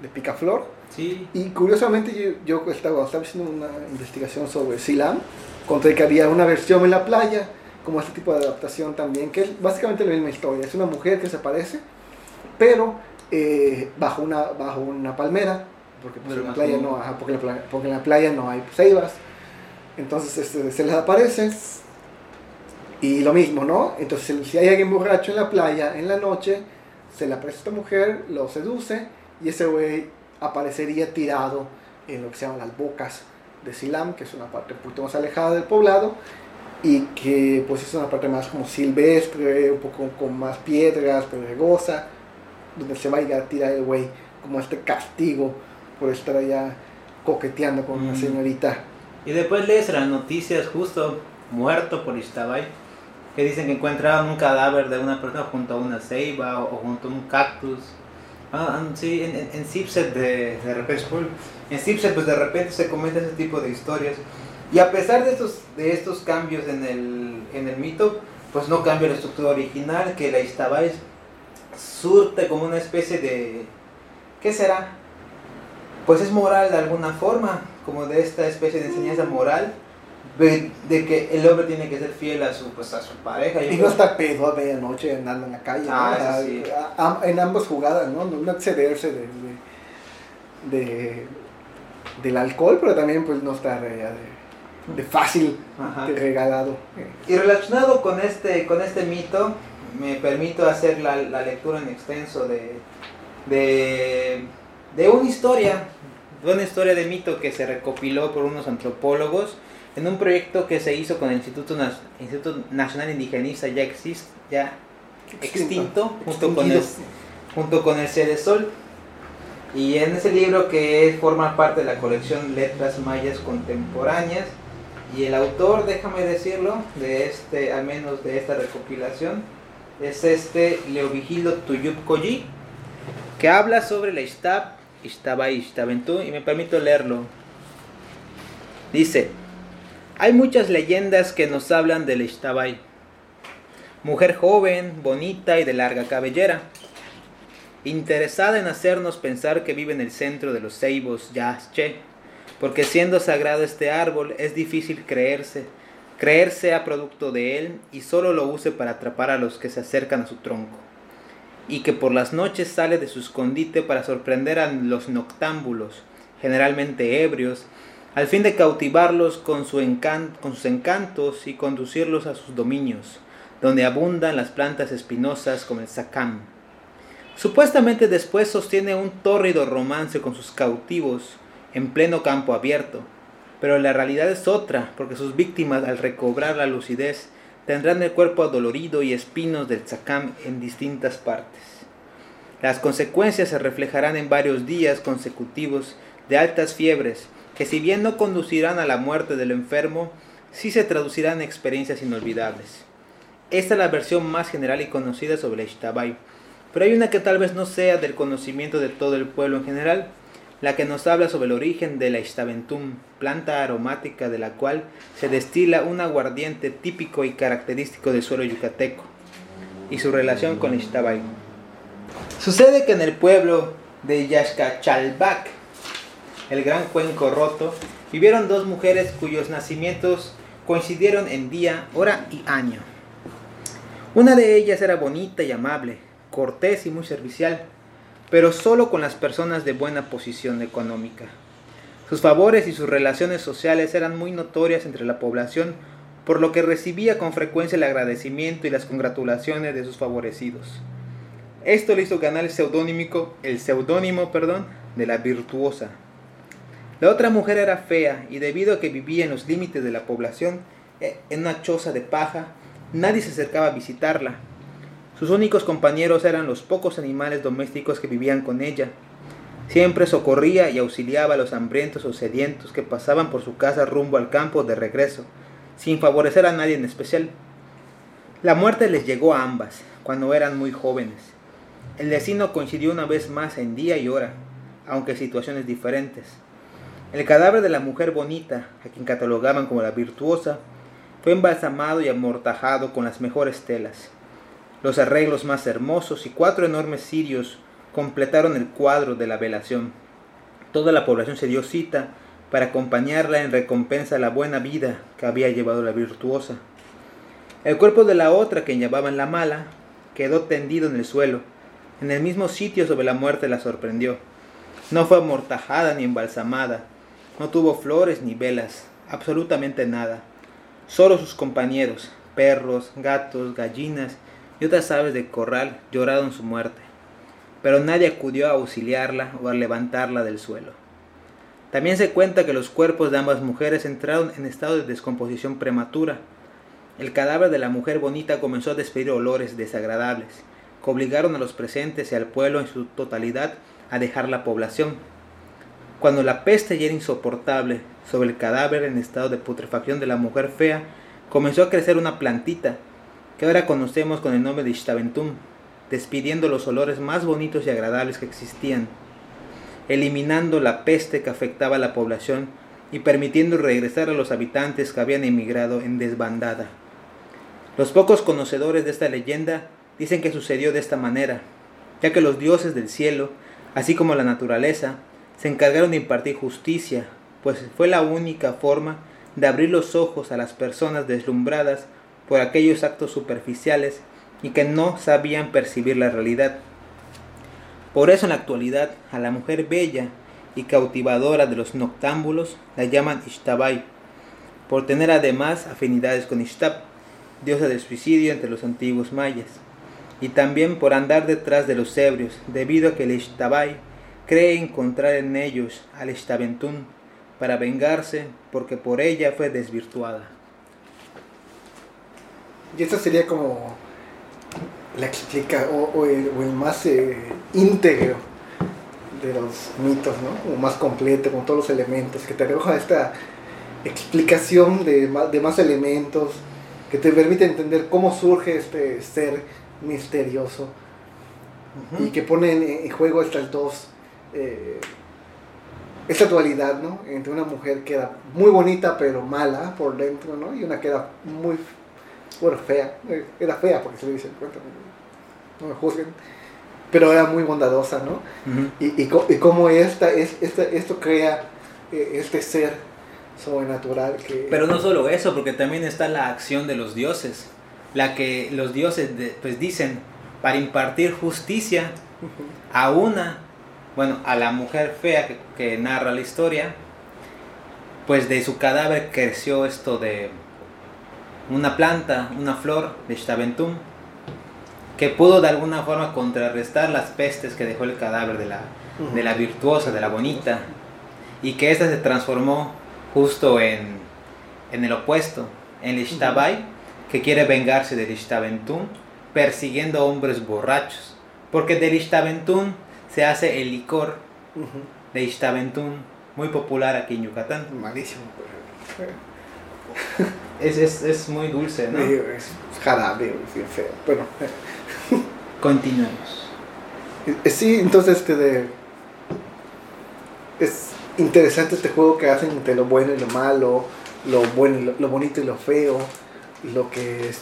de picaflor. Y curiosamente yo, yo estaba, estaba, haciendo una investigación sobre Silam, encontré que había una versión en la playa, como este tipo de adaptación también, que es básicamente la misma historia. Es una mujer que se aparece, pero eh, bajo, una, bajo una palmera, porque, pues, en la playa no, porque, porque, en la playa no hay ceibas. Entonces este, se les aparece y lo mismo, ¿no? Entonces si hay alguien borracho en la playa en la noche, se le aparece esta mujer, lo seduce y ese güey aparecería tirado en lo que se llaman las bocas de Silam, que es una parte un poquito más alejada del poblado y que pues es una parte más como silvestre, un poco con más piedras, pedregosa. donde se va a ir a tirar el güey como este castigo por estar allá coqueteando con una Mm. señorita. Y después lees las noticias justo muerto por Ixtabay, que dicen que encontraron un cadáver de una persona junto a una ceiba o, o junto a un cactus. Ah, ah, sí, en, en, en Cipset de, de repente, en Cipset pues de repente se comenta ese tipo de historias. Y a pesar de estos, de estos cambios en el, en el mito, pues no cambia la estructura original, que la Ixtabay surte como una especie de... ¿Qué será? Pues es moral de alguna forma, como de esta especie de enseñanza moral, de, de que el hombre tiene que ser fiel a su, pues, a su pareja. Y no estar pedo a medianoche andando en la calle. ¿no? Ah, eso sí. A- a- en ambas jugadas, ¿no? No excederse de, de, de- del alcohol, pero también pues no estar eh, de, fácil, regalado. Y relacionado con este, con este mito, me permito hacer la, la lectura en extenso de, de, de una historia, de una historia de mito que se recopiló por unos antropólogos en un proyecto que se hizo con el Instituto, Nas- Instituto Nacional Indigenista ya existe, ya extinto, junto con el, junto con el Cedesol. Y en ese libro que forma parte de la colección Letras Mayas Contemporáneas, y el autor, déjame decirlo, de este, al menos de esta recopilación, es este Leovigildo Tuyup Koyi, que habla sobre la Ishtab, Ishtaba y Ishtabentú, y me permito leerlo. Dice, hay muchas leyendas que nos hablan de la Ishtabai, mujer joven, bonita y de larga cabellera, interesada en hacernos pensar que vive en el centro de los ceibos Yasche, porque siendo sagrado este árbol es difícil creerse, creer sea producto de él y solo lo use para atrapar a los que se acercan a su tronco, y que por las noches sale de su escondite para sorprender a los noctámbulos, generalmente ebrios, al fin de cautivarlos con, su sus encantos y conducirlos a sus dominios, donde abundan las plantas espinosas como el sacam. Supuestamente después sostiene un tórrido romance con sus cautivos en pleno campo abierto, pero la realidad es otra, porque sus víctimas al recobrar la lucidez tendrán el cuerpo adolorido y espinos del sacam en distintas partes. Las consecuencias se reflejarán en varios días consecutivos de altas fiebres, que si bien no conducirán a la muerte del enfermo, sí se traducirán en experiencias inolvidables. Esta es la versión más general y conocida sobre Ishtabai, pero hay una que tal vez no sea del conocimiento de todo el pueblo en general, la que nos habla sobre el origen de la Ishtabentum, planta aromática de la cual se destila un aguardiente típico y característico del suelo yucateco, y su relación con la Ishtabai. Sucede que en el pueblo de Yaxcachalbac, el gran cuenco roto, vivieron dos mujeres cuyos nacimientos coincidieron en día, hora y año. Una de ellas era bonita y amable, cortés y muy servicial, pero solo con las personas de buena posición económica. Sus favores y sus relaciones sociales eran muy notorias entre la población, por lo que recibía con frecuencia el agradecimiento y las congratulaciones de sus favorecidos. Esto le hizo ganar el seudónimo, el seudónimo, perdón, de la virtuosa. La otra mujer era fea y debido a que vivía en los límites de la población, eh, en una choza de paja, nadie se acercaba a visitarla. Sus únicos compañeros eran los pocos animales domésticos que vivían con ella. Siempre socorría y auxiliaba a los hambrientos o sedientos que pasaban por su casa rumbo al campo de regreso, sin favorecer a nadie en especial. La muerte les llegó a ambas, cuando eran muy jóvenes. El destino coincidió una vez más en día y hora, aunque situaciones diferentes. El cadáver de la mujer bonita, a quien catalogaban como la virtuosa, fue embalsamado y amortajado con las mejores telas. Los arreglos más hermosos y cuatro enormes cirios completaron el cuadro de la velación. Toda la población se dio cita para acompañarla en recompensa a la buena vida que había llevado la virtuosa. El cuerpo de la otra, que llamaban la mala, quedó tendido en el suelo, en el mismo sitio sobre la muerte la sorprendió. No fue amortajada ni embalsamada, no tuvo flores ni velas, absolutamente nada. Solo sus compañeros, perros, gatos, gallinas y otras aves de corral lloraron su muerte, pero nadie acudió a auxiliarla o a levantarla del suelo. También se cuenta que los cuerpos de ambas mujeres entraron en estado de descomposición prematura. El cadáver de la mujer bonita comenzó a despedir olores desagradables, que obligaron a los presentes y al pueblo en su totalidad a dejar la población. Cuando la peste ya era insoportable sobre el cadáver en estado de putrefacción de la mujer fea, comenzó a crecer una plantita que ahora conocemos con el nombre de Ishtaventum, despidiendo los olores más bonitos y agradables que existían, eliminando la peste que afectaba a la población y permitiendo regresar a los habitantes que habían emigrado en desbandada. Los pocos conocedores de esta leyenda dicen que sucedió de esta manera, ya que los dioses del cielo, así como la naturaleza, se encargaron de impartir justicia, pues fue la única forma de abrir los ojos a las personas deslumbradas por aquellos actos superficiales y que no sabían percibir la realidad. Por eso en la actualidad a la mujer bella y cautivadora de los noctámbulos la llaman Ishtabai, por tener además afinidades con Ishtab, diosa del suicidio entre los antiguos mayas, y también por andar detrás de los ebrios, debido a que el Ishtabai cree encontrar en ellos al Ishtabentún para vengarse porque por ella fue desvirtuada. Y esto sería como la explica o, el, más eh, íntegro de los mitos, ¿no? O más completo, con todos los elementos, que te arroja esta explicación de más, de más elementos, que te permite entender cómo surge este ser misterioso y que pone en, juego estas dos, eh, esta dualidad, ¿no? Entre una mujer que era muy bonita pero mala por dentro, ¿no? Y una que era muy, bueno, fea, eh, era fea porque se le dice, no me juzguen pero era muy bondadosa, ¿no? y, y, y, cómo esta, es, esta, esto crea eh, este ser sobrenatural que... Pero no solo eso, porque también está la acción de los dioses, la que los dioses pues dicen, para impartir justicia a una, bueno, a la mujer fea que, que narra la historia, pues de su cadáver creció esto de una planta, una flor de Shtaventum, que pudo de alguna forma contrarrestar las pestes que dejó el cadáver de la, de la virtuosa, de la bonita, y que ésta se transformó justo en, en el opuesto, en Ishtabai, que quiere vengarse del Ishtabentún, persiguiendo hombres borrachos, porque del Ishtabentún se hace el licor de Ishtabentún, muy popular aquí en Yucatán. Malísimo. Es, es, es muy dulce, ¿no? Es jarabe, es feo. Bueno. Continuemos. Eh, sí, entonces este de... es interesante este juego que hacen entre lo bueno y lo malo, lo bueno lo, bonito y lo feo, lo que es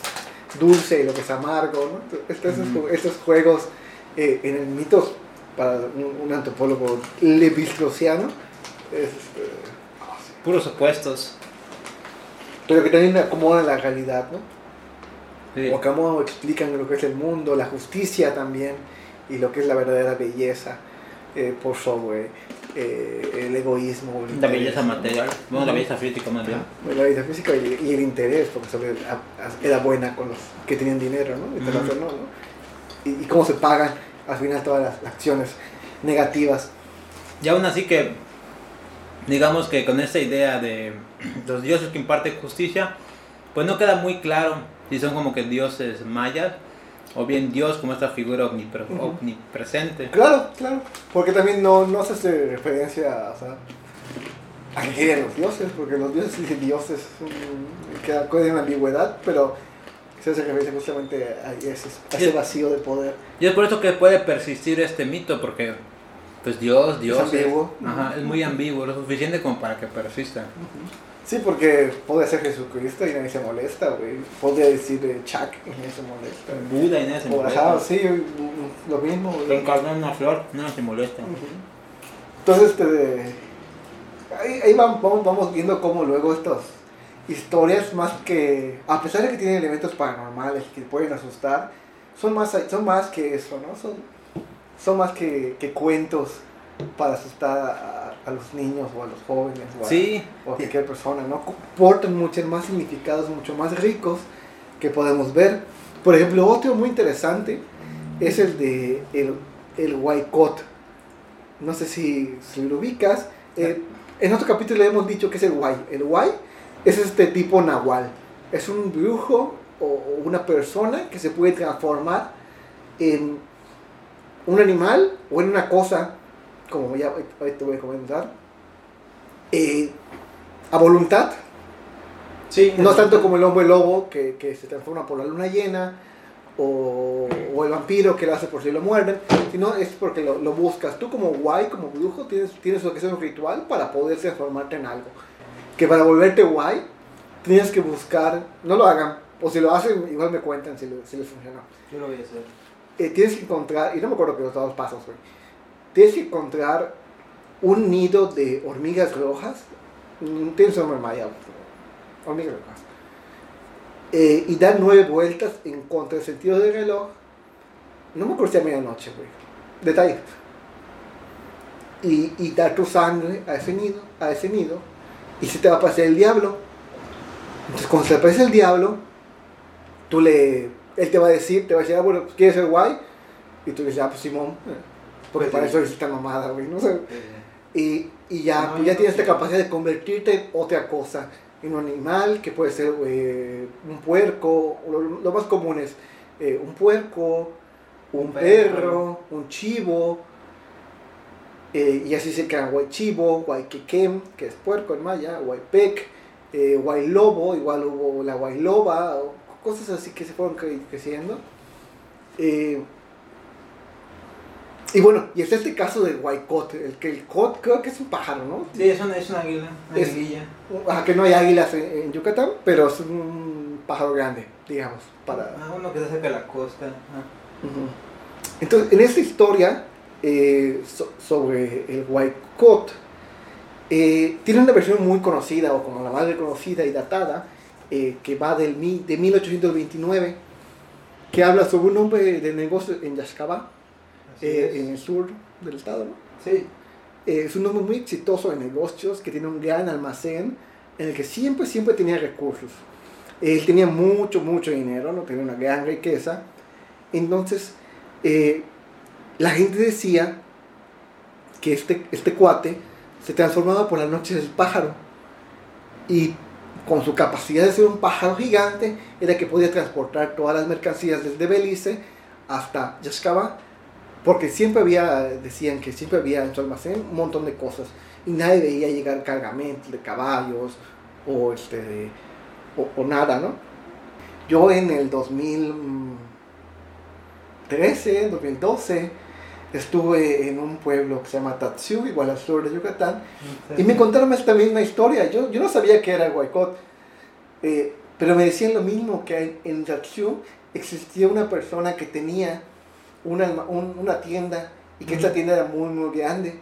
dulce y lo que es amargo, ¿no? estos, juegos eh, en el mito para un, antropólogo levislosiano es, este, puros opuestos pero que también acomodan la realidad, ¿no? O cómo explican lo que es el mundo, la justicia también, y lo que es la verdadera belleza eh, por sobre eh, el egoísmo. la belleza material, bueno, la belleza física más bien. La belleza física y, el interés, porque sobre, era buena con los que tenían dinero, ¿no? Y, y, cómo se pagan al final todas las acciones negativas. Y aún así que, digamos que con esa idea de los dioses que imparten justicia, pues no queda muy claro si son como que dioses mayas o bien Dios como esta figura omnipresente. Claro, claro, porque también no, no se hace referencia o sea, a que los dioses, porque los dioses y dioses queda en ambigüedad, pero se hace referencia justamente a ese, ese vacío de poder. Y es por eso que puede persistir este mito, porque pues Dios, Dios es, ambiguo. ajá, es muy ambiguo, lo suficiente como para que persista. Sí, porque puede ser Jesucristo y nadie se molesta, güey. Podría decir Chuck y nadie se molesta. Buda y nadie se molesta. sí, lo mismo. Encarnó en una flor, nadie se molesta. Entonces, este, ahí, ahí vamos, vamos viendo cómo luego estas historias, más que, a pesar de que tienen elementos paranormales que pueden asustar, son más, son más que eso, ¿no? Son, son más que, que cuentos para asustar a, a, los niños o a los jóvenes o a, cualquier persona, ¿no? Portan muchos más significados, mucho más ricos que podemos ver. Por ejemplo, otro muy interesante es el de el, el No sé si, si lo ubicas. Eh, en otro capítulo le hemos dicho que es el Huay. El Huay es este tipo nahual. Es un brujo o una persona que se puede transformar en un animal o en una cosa, como ya te voy a comentar, eh, a voluntad. Sí, No tanto como el hombre lobo que, que se transforma por la luna llena o, o el vampiro que lo hace por si lo muerden, sino es porque lo, lo buscas. Tú como guay, como brujo, tienes, tienes lo que es un ritual para poder transformarte en algo. Que para volverte guay, tienes que buscar, no lo hagan, o si lo hacen, igual me cuentan si, lo- si les funcionó. Yo lo voy a hacer. Eh, tienes que encontrar, y no me acuerdo que los dos pasos, güey. Tienes que encontrar un nido de hormigas rojas. mm, Tienes un nombre maya, hormigas rojas. Eh, y dar nueve vueltas en contra del sentido del reloj. No me acuerdo si a medianoche, güey. Detalle. Y, y dar tu sangre a ese nido, a ese nido, y se te va a aparecer el diablo. Entonces, cuando se te aparece el diablo, tú le, él te va a decir, te va a decir, ah, bueno, ¿quieres ser guay? Y tú dices, ah, pues Simón, porque Pues para eso es esta mamada, güey, no sé. Y, y ya, No, pues ya tienes no esta capacidad de convertirte en otra cosa, en un animal que puede ser eh, un puerco, lo, lo más común es eh, un puerco, un, Un perro, perro. un chivo, eh, y así se quedan guay chivo, guay quequem, que es puerco en maya, guay pec, eh, guay lobo, igual hubo la guay loba, o cosas así que se fueron cre- creciendo. Eh, y bueno, y está este caso del guaycot, el que el cot creo que es un pájaro, ¿no? Sí, es una, es una águila, una Es- aguililla. Ajá, que no hay águilas en, en Yucatán, pero es un pájaro grande, digamos, para... Ah, uno que está cerca de la costa. Ah. Entonces, en esta historia eh, so- sobre el Huaycot, eh, tiene una versión muy conocida, o como la más reconocida y datada, eh, que va del, de 1829, que habla sobre un hombre de negocio en Así eh, en el sur del estado, ¿no? Sí, Eh, es un hombre muy exitoso en negocios, que tiene un gran almacén en el que siempre, siempre tenía recursos. Él tenía mucho, mucho dinero, no tenía una gran riqueza. Entonces, eh, la gente decía que este, este cuate se transformaba por la noche del pájaro. Y con su capacidad de ser un pájaro gigante, era que podía transportar todas las mercancías desde Belice hasta Yaxcabá porque siempre había, decían que siempre había en su almacén un montón de cosas y nadie veía llegar cargamentos de caballos o, este, o nada, ¿no? Yo en el 2013, 2012, estuve en un pueblo que se llama Tatsiu, igual al sur de Yucatán, y me contaron esta misma historia. Yo, yo no sabía que era Huaycot, eh, pero me decían lo mismo, que en, Tatsiu existía una persona que tenía una, un- una tienda y que esta Ujú. tienda era muy, muy grande,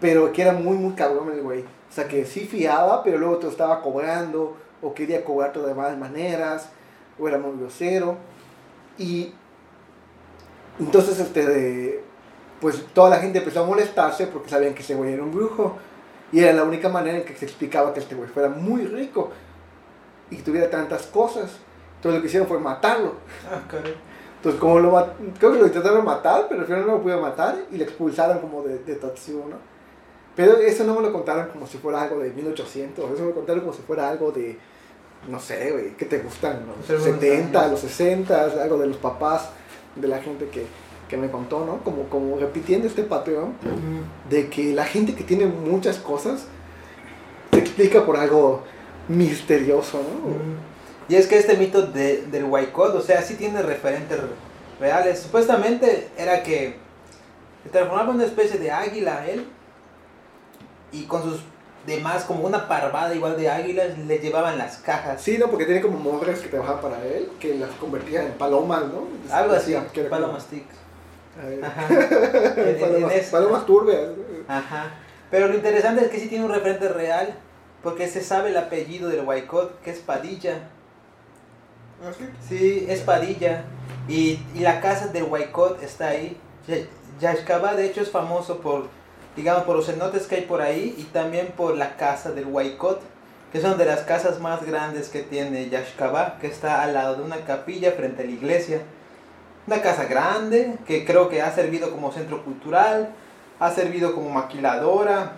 pero que era muy, muy cabrón el güey. O sea, que sí fiaba, pero luego te estaba cobrando, o quería cobrarte de malas maneras, o era muy grosero. Y entonces, este, de- pues toda la gente empezó a molestarse porque sabían que ese güey era un brujo. Y era la única manera en que se explicaba que este güey fuera muy rico y que tuviera tantas cosas. Entonces lo que hicieron fue matarlo. Ah, caray. Entonces, como lo creo que lo intentaron matar, pero al final no lo pudieron matar y le expulsaron como de, de Tatsu, ¿no? Pero eso no me lo contaron como si fuera algo de 1800, eso me lo contaron como si fuera algo de, no sé, güey, ¿qué te gustan? Los Hace algunos 70, años. los 60, algo de los papás, de la gente que, que me contó, ¿no? Como, como repitiendo este patrón de que la gente que tiene muchas cosas se explica por algo misterioso, ¿no? Y es que este mito de, del Huaycot, o sea, sí tiene referentes re- reales. Supuestamente era que se transformaba en una especie de águila él y con sus demás, como una parvada igual de águilas, le llevaban las cajas. Sí, no, porque tiene como morras que trabajaban para él, que las convertían en palomas, ¿no? Algo así, palomas tics. palomas, palomas turbias. Ajá. Pero lo interesante es que sí tiene un referente real, porque se sabe el apellido del Huaycot, que es Padilla. ¿Ah, sí? Sí, es Padilla. Y, y la casa del Huaycot está ahí. Ya- Yaxcabá, de hecho, es famoso por, digamos, por los cenotes que hay por ahí y también por la casa del Huaycot, que son de las casas más grandes que tiene Yaxcabá, que está al lado de una capilla frente a la iglesia. Una casa grande que creo que ha servido como centro cultural, ha servido como maquiladora,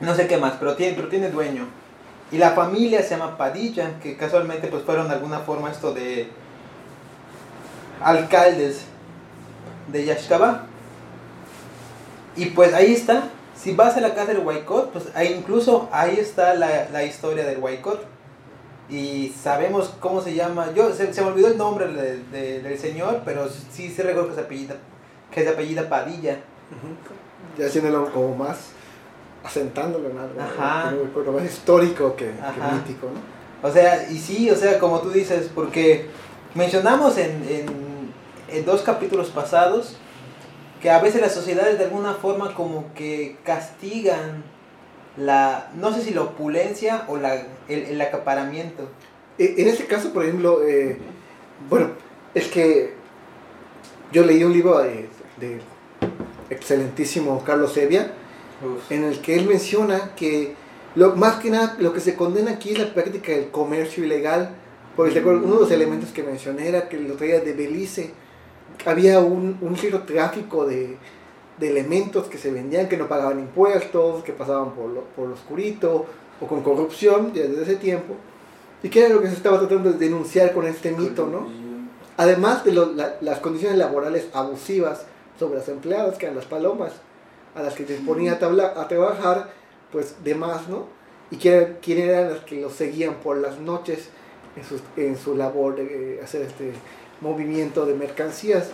no sé qué más, pero tiene, pero tiene dueño. Y la familia se llama Padilla, que casualmente pues fueron de alguna forma esto de alcaldes de Yashkaba. Y pues ahí está. Si vas a la casa del Huaycot, pues incluso ahí está la, la historia del Huaycot. Y sabemos cómo se llama. Yo se, se me olvidó el nombre de- de- del señor, pero sí se recuerdo que se apellida, que se apellida Padilla. Ya haciéndolo como más, asentándolo en algo, Ajá. como- como más histórico que, mítico, ¿no? O sea, y sí, o sea, como tú dices, porque mencionamos en, en, en dos capítulos pasados que a veces las sociedades de alguna forma como que castigan la, no sé si la opulencia o la, el, el acaparamiento. E- En este caso, por ejemplo, eh, bueno, es que yo leí un libro de, de excelentísimo Carlos Sevia, en el que él menciona que lo, más que nada lo que se condena aquí es la práctica del comercio ilegal, porque uno de los elementos que mencioné era que lo traía de Belice, había un, un cierto tráfico de, de elementos que se vendían, que no pagaban impuestos, que pasaban por lo, por lo oscurito o con corrupción desde ese tiempo, y que era lo que se estaba tratando de denunciar con este mito, ¿no? Además de lo- la- las condiciones laborales abusivas sobre las empleadas, que eran las palomas, a las que se ponía a, tabla- a trabajar, pues de más, ¿no? Y quién quién eran las que los seguían por las noches en su, en su labor de hacer este movimiento de mercancías.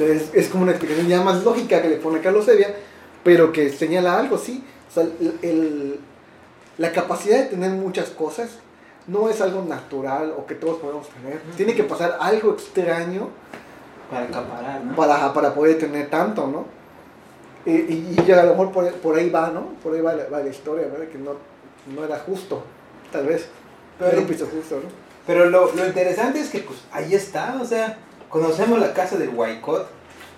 Entonces es como una explicación ya más lógica que le pone Carlos Sevilla, pero que señala algo, sí. O sea, el- el- la capacidad de tener muchas cosas no es algo natural o que todos podemos tener. Tiene que pasar algo extraño Para acaparar, ¿no? para, para poder tener tanto, ¿no? Y, y, y a lo mejor por, por ahí va, ¿no? Por ahí va la, va la historia, ¿no? De que no, no era justo, tal vez. Pero- Era justo, ¿no? Pero lo, lo interesante es que pues ahí está, o sea, conocemos la casa del Huaycot.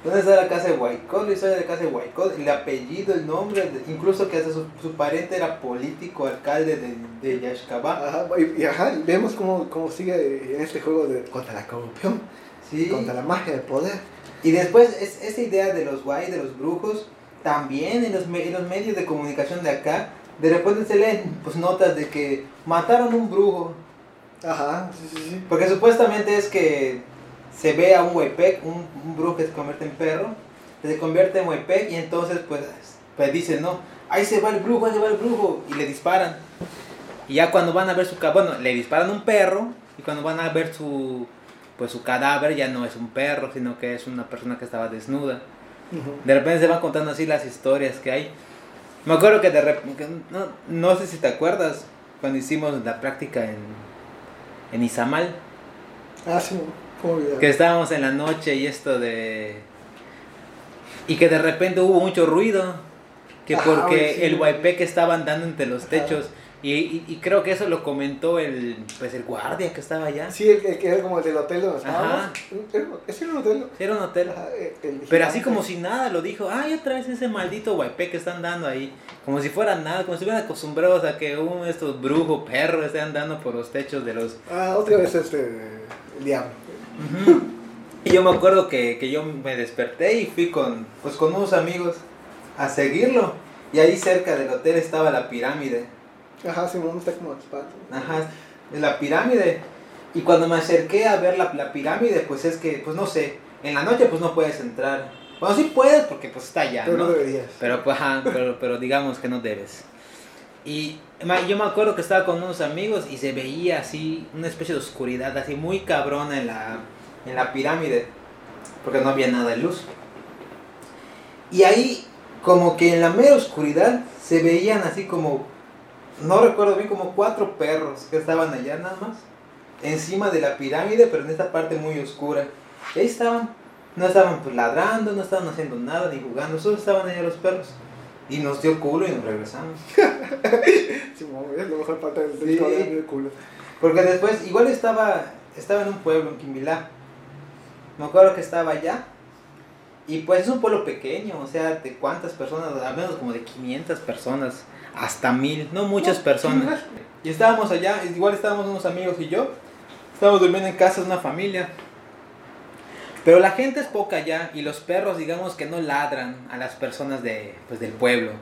¿Dónde está la casa de Huaycot? La historia de la casa de Huaycot, el apellido, el nombre, incluso que hasta su, su pariente era político, alcalde de, de Yashkaba. Ajá, y, y ajá, vemos cómo, cómo sigue en este juego de, contra la corrupción, Sí. contra la magia del poder. Y después es, esa idea de los guay, de los brujos, también en los, me- en los medios de comunicación de acá, de repente se leen pues notas de que mataron un brujo. Ajá, sí, sí, sí. Porque supuestamente es que se ve a un huaypec, un, un brujo que se convierte en perro, se convierte en huaypec y entonces pues, pues dicen, no, ahí se va el brujo, ahí se va el brujo, y le disparan. Y ya cuando van a ver su cadáver, bueno, le disparan un perro, y cuando van a ver su, pues su cadáver ya no es un perro, sino que es una persona que estaba desnuda. De repente se van contando así las historias que hay. Me acuerdo que de repente, no, no sé si te acuerdas, cuando hicimos la práctica en, en Izamal, Ah, sí, que estábamos en la noche y esto de... Y que de repente hubo mucho ruido, que Ajá, porque oye, sí. el guaypé que estaba andando entre los Ajá. techos, y, y, y creo que eso lo comentó el, pues el guardia que estaba allá. Sí, el, el que era como el del hotel donde estábamos. Era- Ese era un hotel. Era un hotel. Ajá, el- el Pero así como si nada, lo dijo, ay, otra vez ese maldito guaypé que están dando ahí. Como si fuera nada, como si estuvieran acostumbrados a que uno de estos brujos, perros, estén andando por los techos de los... Ah, otra vez este. El diablo. Y yo me acuerdo que, que yo me desperté y fui con, pues, con unos amigos a seguirlo. Y ahí cerca del hotel estaba la pirámide. Ajá, Simón está como expato. Ajá, la pirámide. Y cuando me acerqué a ver la, la pirámide, pues es que, pues no sé, en la noche pues no puedes entrar. Bueno, sí puedes porque pues está allá, Pero no ¿no? deberías. Pero, pues, ajá, pero, pero digamos que no debes. Y yo me acuerdo que estaba con unos amigos y se veía así una especie de oscuridad, así muy cabrona en la, en la pirámide, porque no había nada de luz. Y ahí, como que en la mera oscuridad, se veían así como, no recuerdo bien, como cuatro perros que estaban allá nada más, encima de la pirámide, pero en esta parte muy oscura. Y ahí estaban, no estaban pues ladrando, no estaban haciendo nada ni jugando, solo estaban allá los perros. Y nos dio culo y nos regresamos. Simón, es la mejor parte del Sí. culo. Porque después, igual estaba, estaba en un pueblo, en Quimbilá. Me acuerdo que estaba allá. Y pues es un pueblo pequeño, o sea, de cuántas personas, al menos como de 500 personas, hasta mil, no muchas personas. Y estábamos allá, igual estábamos unos amigos y yo, estábamos durmiendo en casa de una familia. Pero la gente es poca allá y los perros, digamos que no ladran a las personas de, pues, del pueblo.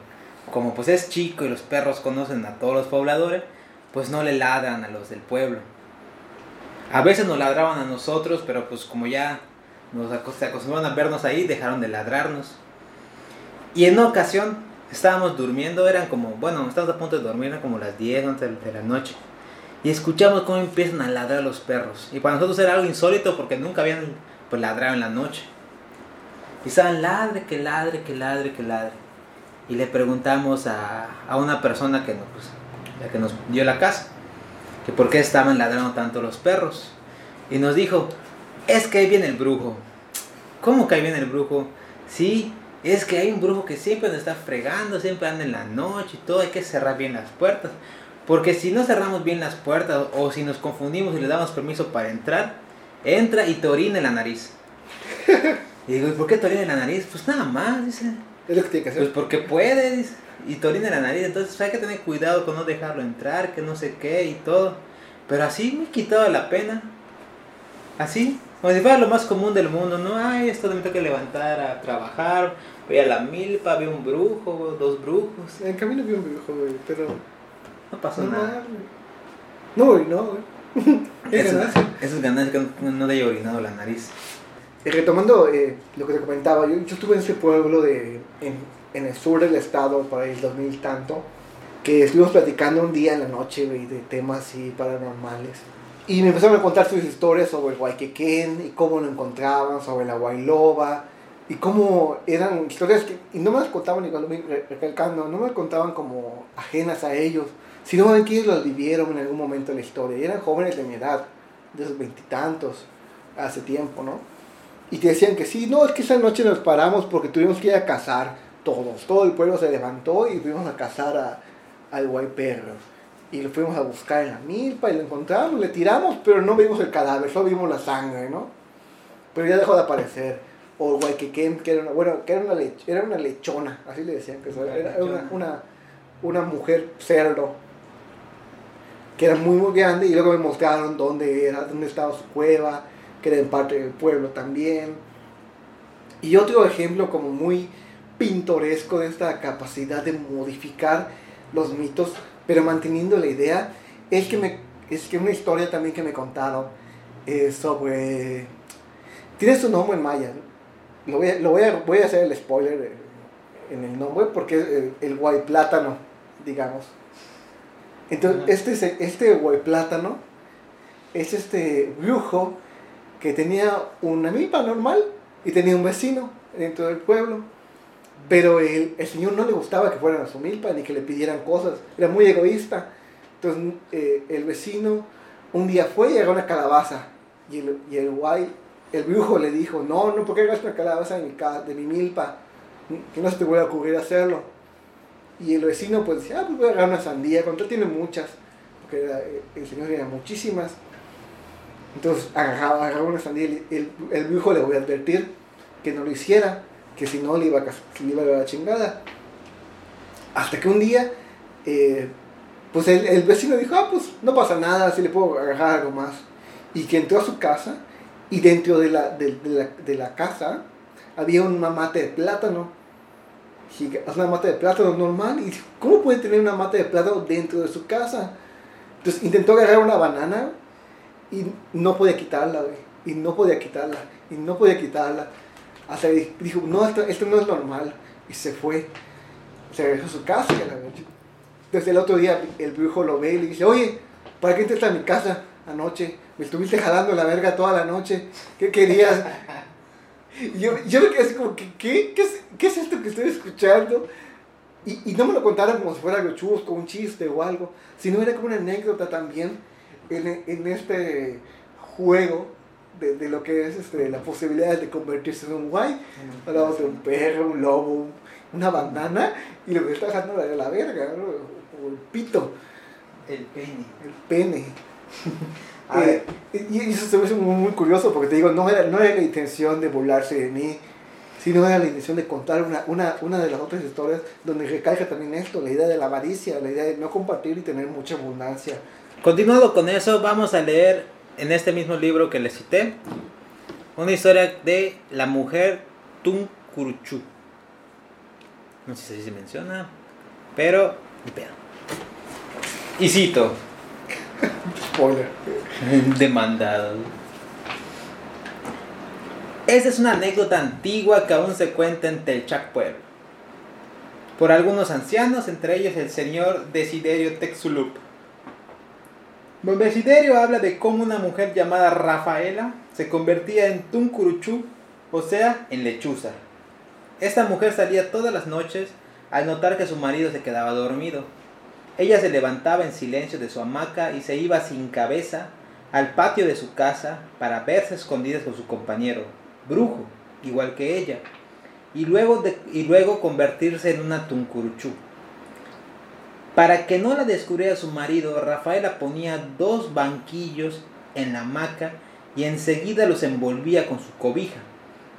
Como pues es chico y los perros conocen a todos los pobladores, pues no le ladran a los del pueblo. A veces nos ladraban a nosotros, pero pues como ya nos acostumbraban a vernos ahí, dejaron de ladrarnos. Y en una ocasión estábamos durmiendo, eran como, bueno, estábamos a punto de dormir, eran como las 10, 11 de la noche. Y escuchamos cómo empiezan a ladrar los perros. Y para nosotros era algo insólito porque nunca habían pues, ladrado en la noche. Y estaban ladre, que ladre, que ladre, que ladre. Y le preguntamos a, a una persona que nos, pues, la que nos dio la casa, que por qué estaban ladrando tanto los perros. Y nos dijo, es que ahí viene el brujo. ¿Cómo que ahí viene el brujo? Sí, es que hay un brujo que siempre nos está fregando, siempre anda en la noche y todo, hay que cerrar bien las puertas. Porque si no cerramos bien las puertas o si nos confundimos y le damos permiso para entrar, entra y te orina en la nariz. y digo, ¿y por qué te orina en la nariz? Pues nada más, dice. Es lo que tiene que hacer. Pues porque puede, dice. Y te orina en la nariz, entonces hay que tener cuidado con no dejarlo entrar, que no sé qué y todo. Pero así me quitaba la pena. Así, como si fuera lo más común del mundo, ¿no? Ay, esto me tengo que levantar a trabajar, voy a la milpa, vi un brujo, dos brujos. En camino vi un brujo, güey, pero No pasó no, nada. no, güey, no, güey. Es Eso, es ganancia que no, le haya orinado la nariz. Retomando eh, lo que te comentaba, yo, yo estuve en ese pueblo de, en, en el sur del estado para el 2000 tanto, que estuvimos platicando un día en la noche güey, de temas así paranormales. Y me empezaron a contar sus historias sobre el Huayquequén y cómo lo encontraban, sobre la Guayloba y cómo eran historias que, y no me las contaban, igual re- recalcando, no me las contaban como ajenas a ellos, sino de que ellos las vivieron en algún momento de la historia. Y eran jóvenes de mi edad, de esos veintitantos, hace tiempo, ¿no? Y te decían que sí, no, es que esa noche nos paramos porque tuvimos que ir a cazar todos. Todo el pueblo se levantó y fuimos a cazar a, al guayperro. Y lo fuimos a buscar en la milpa y lo encontramos, le tiramos, pero no vimos el cadáver, solo vimos la sangre, ¿no? Pero ya dejó de aparecer. O el guayquequén, que era una, bueno, que era una, lech- era una lechona, así le decían, que era, era una, una, una mujer cerdo que era muy muy grande y luego me mostraron dónde era, dónde estaba su cueva, que era en parte del pueblo también. Y otro ejemplo como muy pintoresco de esta capacidad de modificar los mitos, pero manteniendo la idea, es que, me, es que una historia también que me contaron eh, sobre... Tiene su nombre en maya, lo voy a, lo voy a, voy a hacer el spoiler eh, en el nombre porque es el guay plátano, digamos. Entonces, este, se- este guay plátano es este brujo que tenía una milpa normal y tenía un vecino dentro del pueblo. Pero el, el señor no le gustaba que fueran a su milpa ni que le pidieran cosas. Era muy egoísta. Entonces eh, el vecino un día fue y agarró una calabaza. Y el, y el guay, el brujo le dijo, no, no, ¿por qué agarras una calabaza de mi, de mi milpa? Que no se te vuelva a ocurrir hacerlo. Y el vecino pues decía, ah, pues voy a agarrar una sandía. Contra tiene muchas. Porque el señor tenía muchísimas. Entonces agarraba, agarraba una sandía y el, el brujo le voy a advertir que no lo hiciera, que si no le iba a, le iba a dar la chingada. Hasta que un día, eh, pues el, el vecino dijo, ah, pues no pasa nada, si le puedo agarrar algo más. Y que entró a su casa y dentro de la, de, de la, de la casa había una mata de plátano. Giga- Una mata de plátano normal. Y ¿cómo puede tener una mata de plátano dentro de su casa? Entonces intentó agarrar una banana y no podía quitarla, güey. Y no podía quitarla. Y no podía quitarla. Hasta dijo, no, esto, esto no es normal. Y se fue. Se regresó a su casa. la verga. Desde el otro día el brujo lo ve y le dice, oye, ¿para qué entraste a mi casa anoche? Me estuviste jalando la verga toda la noche. ¿Qué querías? Yo, yo me quedé así como, que, ¿qué? ¿Qué es, ¿Qué es esto que estoy escuchando? Y, y no me lo contaron como si fuera algo chusco, un chiste o algo, sino era como una anécdota también en, en este juego de, de lo que es este, la posibilidad de convertirse en un guay. Hablamos de un perro, un lobo, un- una bandana, y lo que está dejando la, la verga, ¿no? o el pito, El pene. el pene. Eh, y eso se me hizo muy, muy curioso porque te digo, no era, no era la intención de burlarse de mí, sino era la intención de contar una, una, una de las otras historias donde recalca también esto, la idea de la avaricia, la idea de no compartir y tener mucha abundancia. Continuando con eso, vamos a leer en este mismo libro que les cité una historia de la mujer Tuncuruchú. No sé si se menciona, pero. Y cito: Demandado. Esa es una anécdota antigua que aún se cuenta en Telchac Pueblo. Por algunos ancianos, entre ellos el señor Desiderio Texulup. Don Desiderio habla de cómo una mujer llamada Rafaela se convertía en Tuncuruchú, o sea, en lechuza. Esta mujer salía todas las noches al notar que su marido se quedaba dormido. Ella se levantaba en silencio de su hamaca y se iba sin cabeza al patio de su casa para verse escondidas con su compañero, brujo, igual que ella, y luego, y luego convertirse en una tuncuruchú. Para que no la descubriera su marido, Rafaela ponía dos banquillos en la hamaca y enseguida los envolvía con su cobija.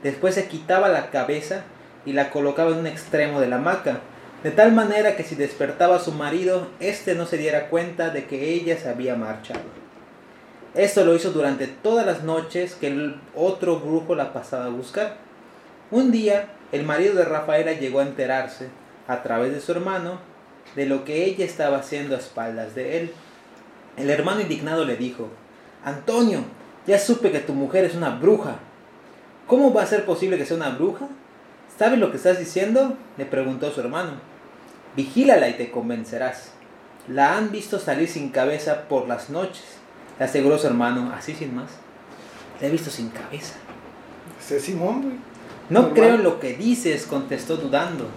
Después se quitaba la cabeza y la colocaba en un extremo de la hamaca, de tal manera que si despertaba a su marido, éste no se diera cuenta de que ella se había marchado. Esto lo hizo durante todas las noches que el otro brujo la pasaba a buscar. Un día, el marido de Rafaela llegó a enterarse, a través de su hermano, de lo que ella estaba haciendo a espaldas de él. El hermano indignado le dijo, Antonio, ya supe que tu mujer es una bruja. ¿Cómo va a ser posible que sea una bruja? ¿Sabes lo que estás diciendo? le preguntó su hermano. Vigílala y te convencerás. La han visto salir sin cabeza por las noches, le aseguró su hermano, así sin más. La he visto sin cabeza. Ese es Simón, güey. No Normal. creo en lo que dices, contestó dudando.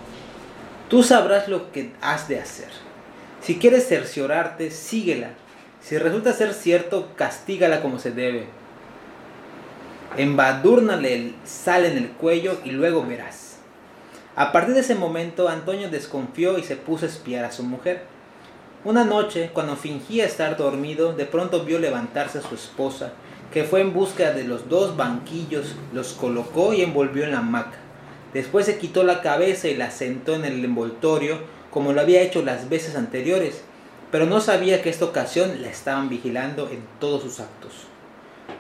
Tú sabrás lo que has de hacer. Si quieres cerciorarte, síguela. Si resulta ser cierto, castígala como se debe. Embadúrnale el sal en el cuello y luego verás. A partir de ese momento, Antonio desconfió y se puso a espiar a su mujer. Una noche, cuando fingía estar dormido, de pronto vio levantarse a su esposa, que fue en busca de los dos banquillos, los colocó y envolvió en la hamaca. Después se quitó la cabeza y la sentó en el envoltorio, como lo había hecho las veces anteriores, pero no sabía que esta ocasión la estaban vigilando en todos sus actos.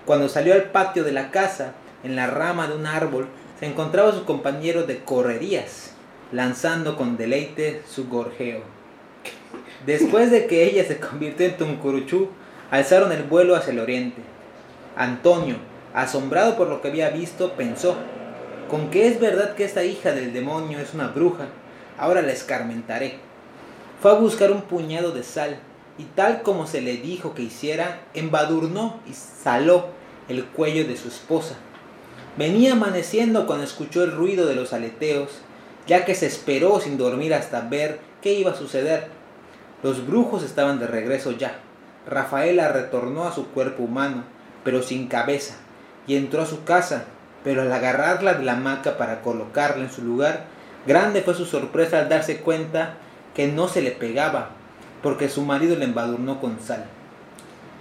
Cuando salió al patio de la casa, en la rama de un árbol, encontraba su compañero de correrías, lanzando con deleite su gorjeo. Después de que ella se convirtió en Tuncuruchú, alzaron el vuelo hacia el oriente. Antonio, asombrado por lo que había visto, pensó, con que es verdad que esta hija del demonio es una bruja, ahora la escarmentaré. Fue a buscar un puñado de sal, y tal como se le dijo que hiciera, embadurnó y saló el cuello de su esposa. Venía amaneciendo cuando escuchó el ruido de los aleteos, ya que se esperó sin dormir hasta ver qué iba a suceder. Los brujos estaban de regreso ya. Rafaela retornó a su cuerpo humano, pero sin cabeza, y entró a su casa, pero al agarrarla de la hamaca para colocarla en su lugar, grande fue su sorpresa al darse cuenta que no se le pegaba, porque su marido le embadurnó con sal.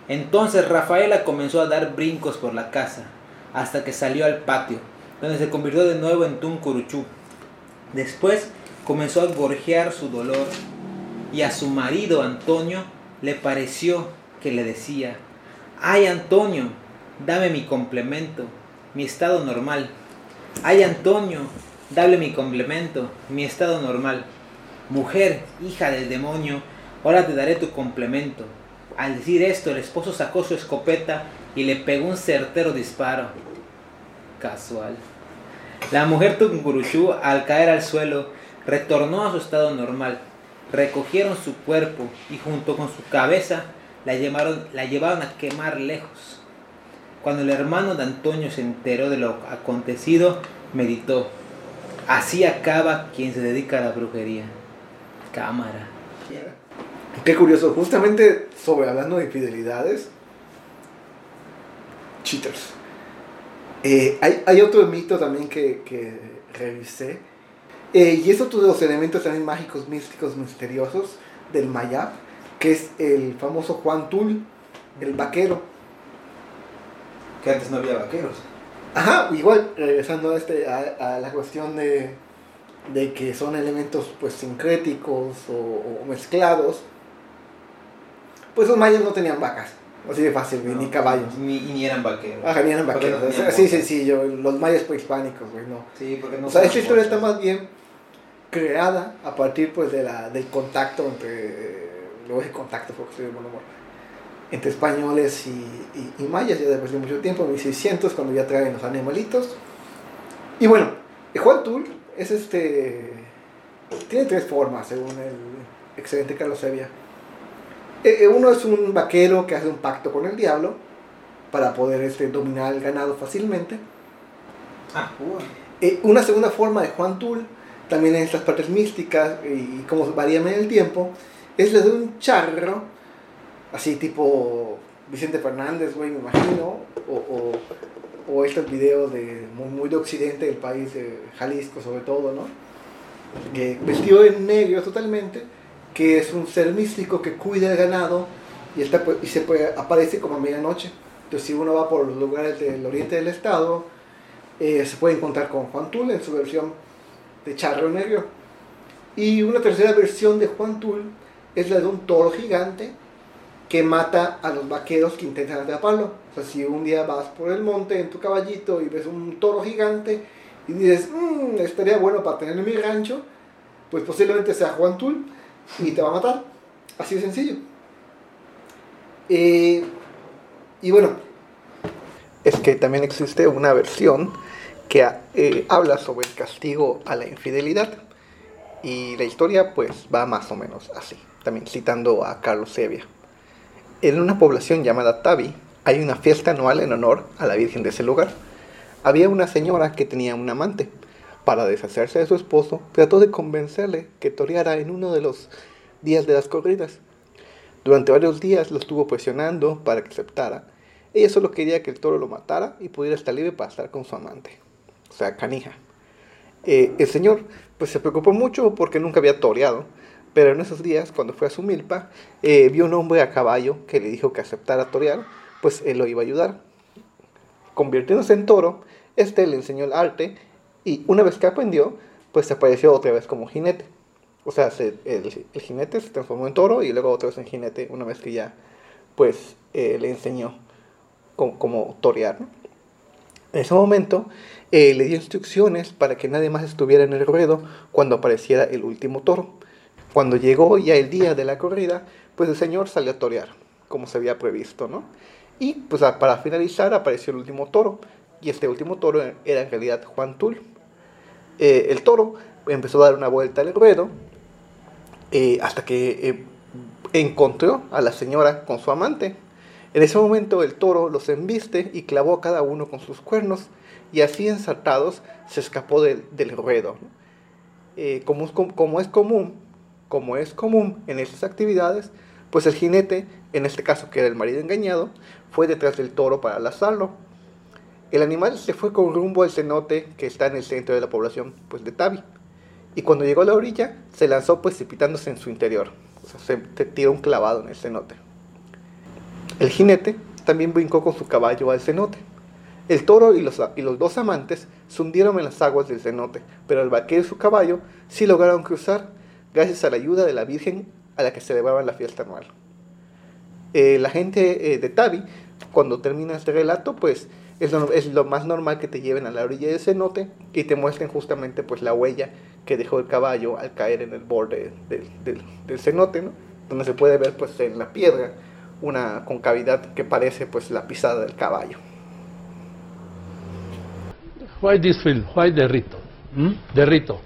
Entonces Rafaela comenzó a dar brincos por la casa, hasta que salió al patio, donde se convirtió de nuevo en Tuncuruchú. Después comenzó a gorjear su dolor, y a su marido Antonio le pareció que le decía, ay Antonio, dame mi complemento, mi estado normal. Ay Antonio, dale mi complemento, mi estado normal. Mujer, hija del demonio, ahora te daré tu complemento. Al decir esto, el esposo sacó su escopeta y le pegó un certero disparo. Casual. La mujer Tunguruchú, al caer al suelo, retornó a su estado normal. Recogieron su cuerpo y junto con su cabeza la llevaron, la llevaron a quemar lejos. Cuando el hermano de Antonio se enteró de lo acontecido, meditó. Así acaba quien se dedica a la brujería. Cámara. Qué curioso, justamente sobre hablando de infidelidades, cheaters. Eh, hay, hay otro mito también que, que revisé, eh, y es otro de los elementos también mágicos, místicos, misteriosos del Mayab, que es el famoso Juan Tul, el vaquero. Que antes no había vaqueros. Ajá, igual, regresando a, este, a, a la cuestión de, de que son elementos pues sincréticos o, o mezclados, pues los mayas no tenían vacas, así de fácil, ni- ni caballos. Ni, y ni eran vaqueros. Ajá, ni eran Porque no vaqueros. tenían Sí, botas. sencillo, los mayas prehispánicos, güey, no. Sí, porque no O sea, esta historia está más bien creada a partir pues de la, del contacto entre, luego el contacto porque estoy de buen humor, entre españoles y, mayas, ya después de mucho tiempo, en 1600, cuando ya traen los animalitos. Y bueno, Juan Tul es este. Tiene tres formas, según el excelente Carlos Sevilla. E, e, uno es un vaquero que hace un pacto con el diablo para poder este, dominar el ganado fácilmente. Ah, e, una segunda forma de Juan Tul, también en estas partes místicas y cómo varían en el tiempo, es la de un charro, así tipo Vicente Fernández, güey, me imagino, o, o, o estos videos de, muy, muy, de occidente del país, de Jalisco sobre todo, ¿no? Que vestido en negro totalmente que es un ser místico que cuida el ganado y, está, y se aparece como a medianoche. Entonces, si uno va por los lugares del oriente del estado, eh, se puede encontrar con Juan Tul en su versión de charro negro. Y una tercera versión de Juan Tul es la de un toro gigante que mata a los vaqueros que intentan atraparlo. O sea, si un día vas por el monte en tu caballito y ves un toro gigante y dices, mmm, estaría bueno para tener en mi rancho, pues posiblemente sea Juan Tul y te va a matar. Así de sencillo. Eh, y bueno, es que también existe una versión que eh, habla sobre el castigo a la infidelidad. Y la historia pues va más o menos así, también citando a Carlos Sevilla. En una población llamada Tabi hay una fiesta anual en honor a la Virgen de ese lugar. Había una señora que tenía un amante para deshacerse de su esposo, trató de convencerle que toreara en uno de los días de las corridas. Durante varios días lo estuvo presionando para que aceptara. Ella solo quería que el toro lo matara y pudiera estar libre para estar con su amante, o sea, canija. Eh, el señor pues se preocupó mucho porque nunca había toreado, pero en esos días, cuando fue a su milpa, eh, vio un hombre a caballo que le dijo que aceptara torear, pues él lo iba a ayudar. Convirtiéndose en toro, este le enseñó el arte y una vez que aprendió, pues se apareció otra vez como jinete. O sea, el, jinete se transformó en toro y luego otra vez en jinete una vez que ya, pues, eh, le enseñó cómo, torear. En ese momento eh, le dio instrucciones para que nadie más estuviera en el ruedo cuando apareciera el último toro. Cuando llegó ya el día de la corrida, pues el señor salió a torear, como se había previsto, ¿no? Y pues para finalizar apareció el último toro, y este último toro era en realidad Juan Tul. Eh, el toro empezó a dar una vuelta al ruedo eh, hasta que eh, encontró a la señora con su amante. En ese momento el toro los embiste y clavó a cada uno con sus cuernos y así ensartados se escapó del, ruedo. como, como, es común, como es común en estas actividades, pues el jinete, en este caso que era el marido engañado, fue detrás del toro para lazarlo el animal se fue con rumbo al cenote que está en el centro de la población pues, de Tabi. Y cuando llegó a la orilla, se lanzó precipitándose en su interior. O sea, se tiró un clavado en el cenote. El jinete también brincó con su caballo al cenote. El toro y los, dos amantes se hundieron en las aguas del cenote, pero el vaquero y su caballo sí lograron cruzar gracias a la ayuda de la Virgen a la que celebraba la fiesta anual. Eh, la gente eh, de Tabi, cuando termina este relato, pues es lo, más normal que te lleven a la orilla de cenote y te muestren justamente pues la huella que dejó el caballo al caer en el borde del, cenote, ¿no? Donde se puede ver pues en la piedra una concavidad que parece pues la pisada del caballo. Why this? ¿Mm?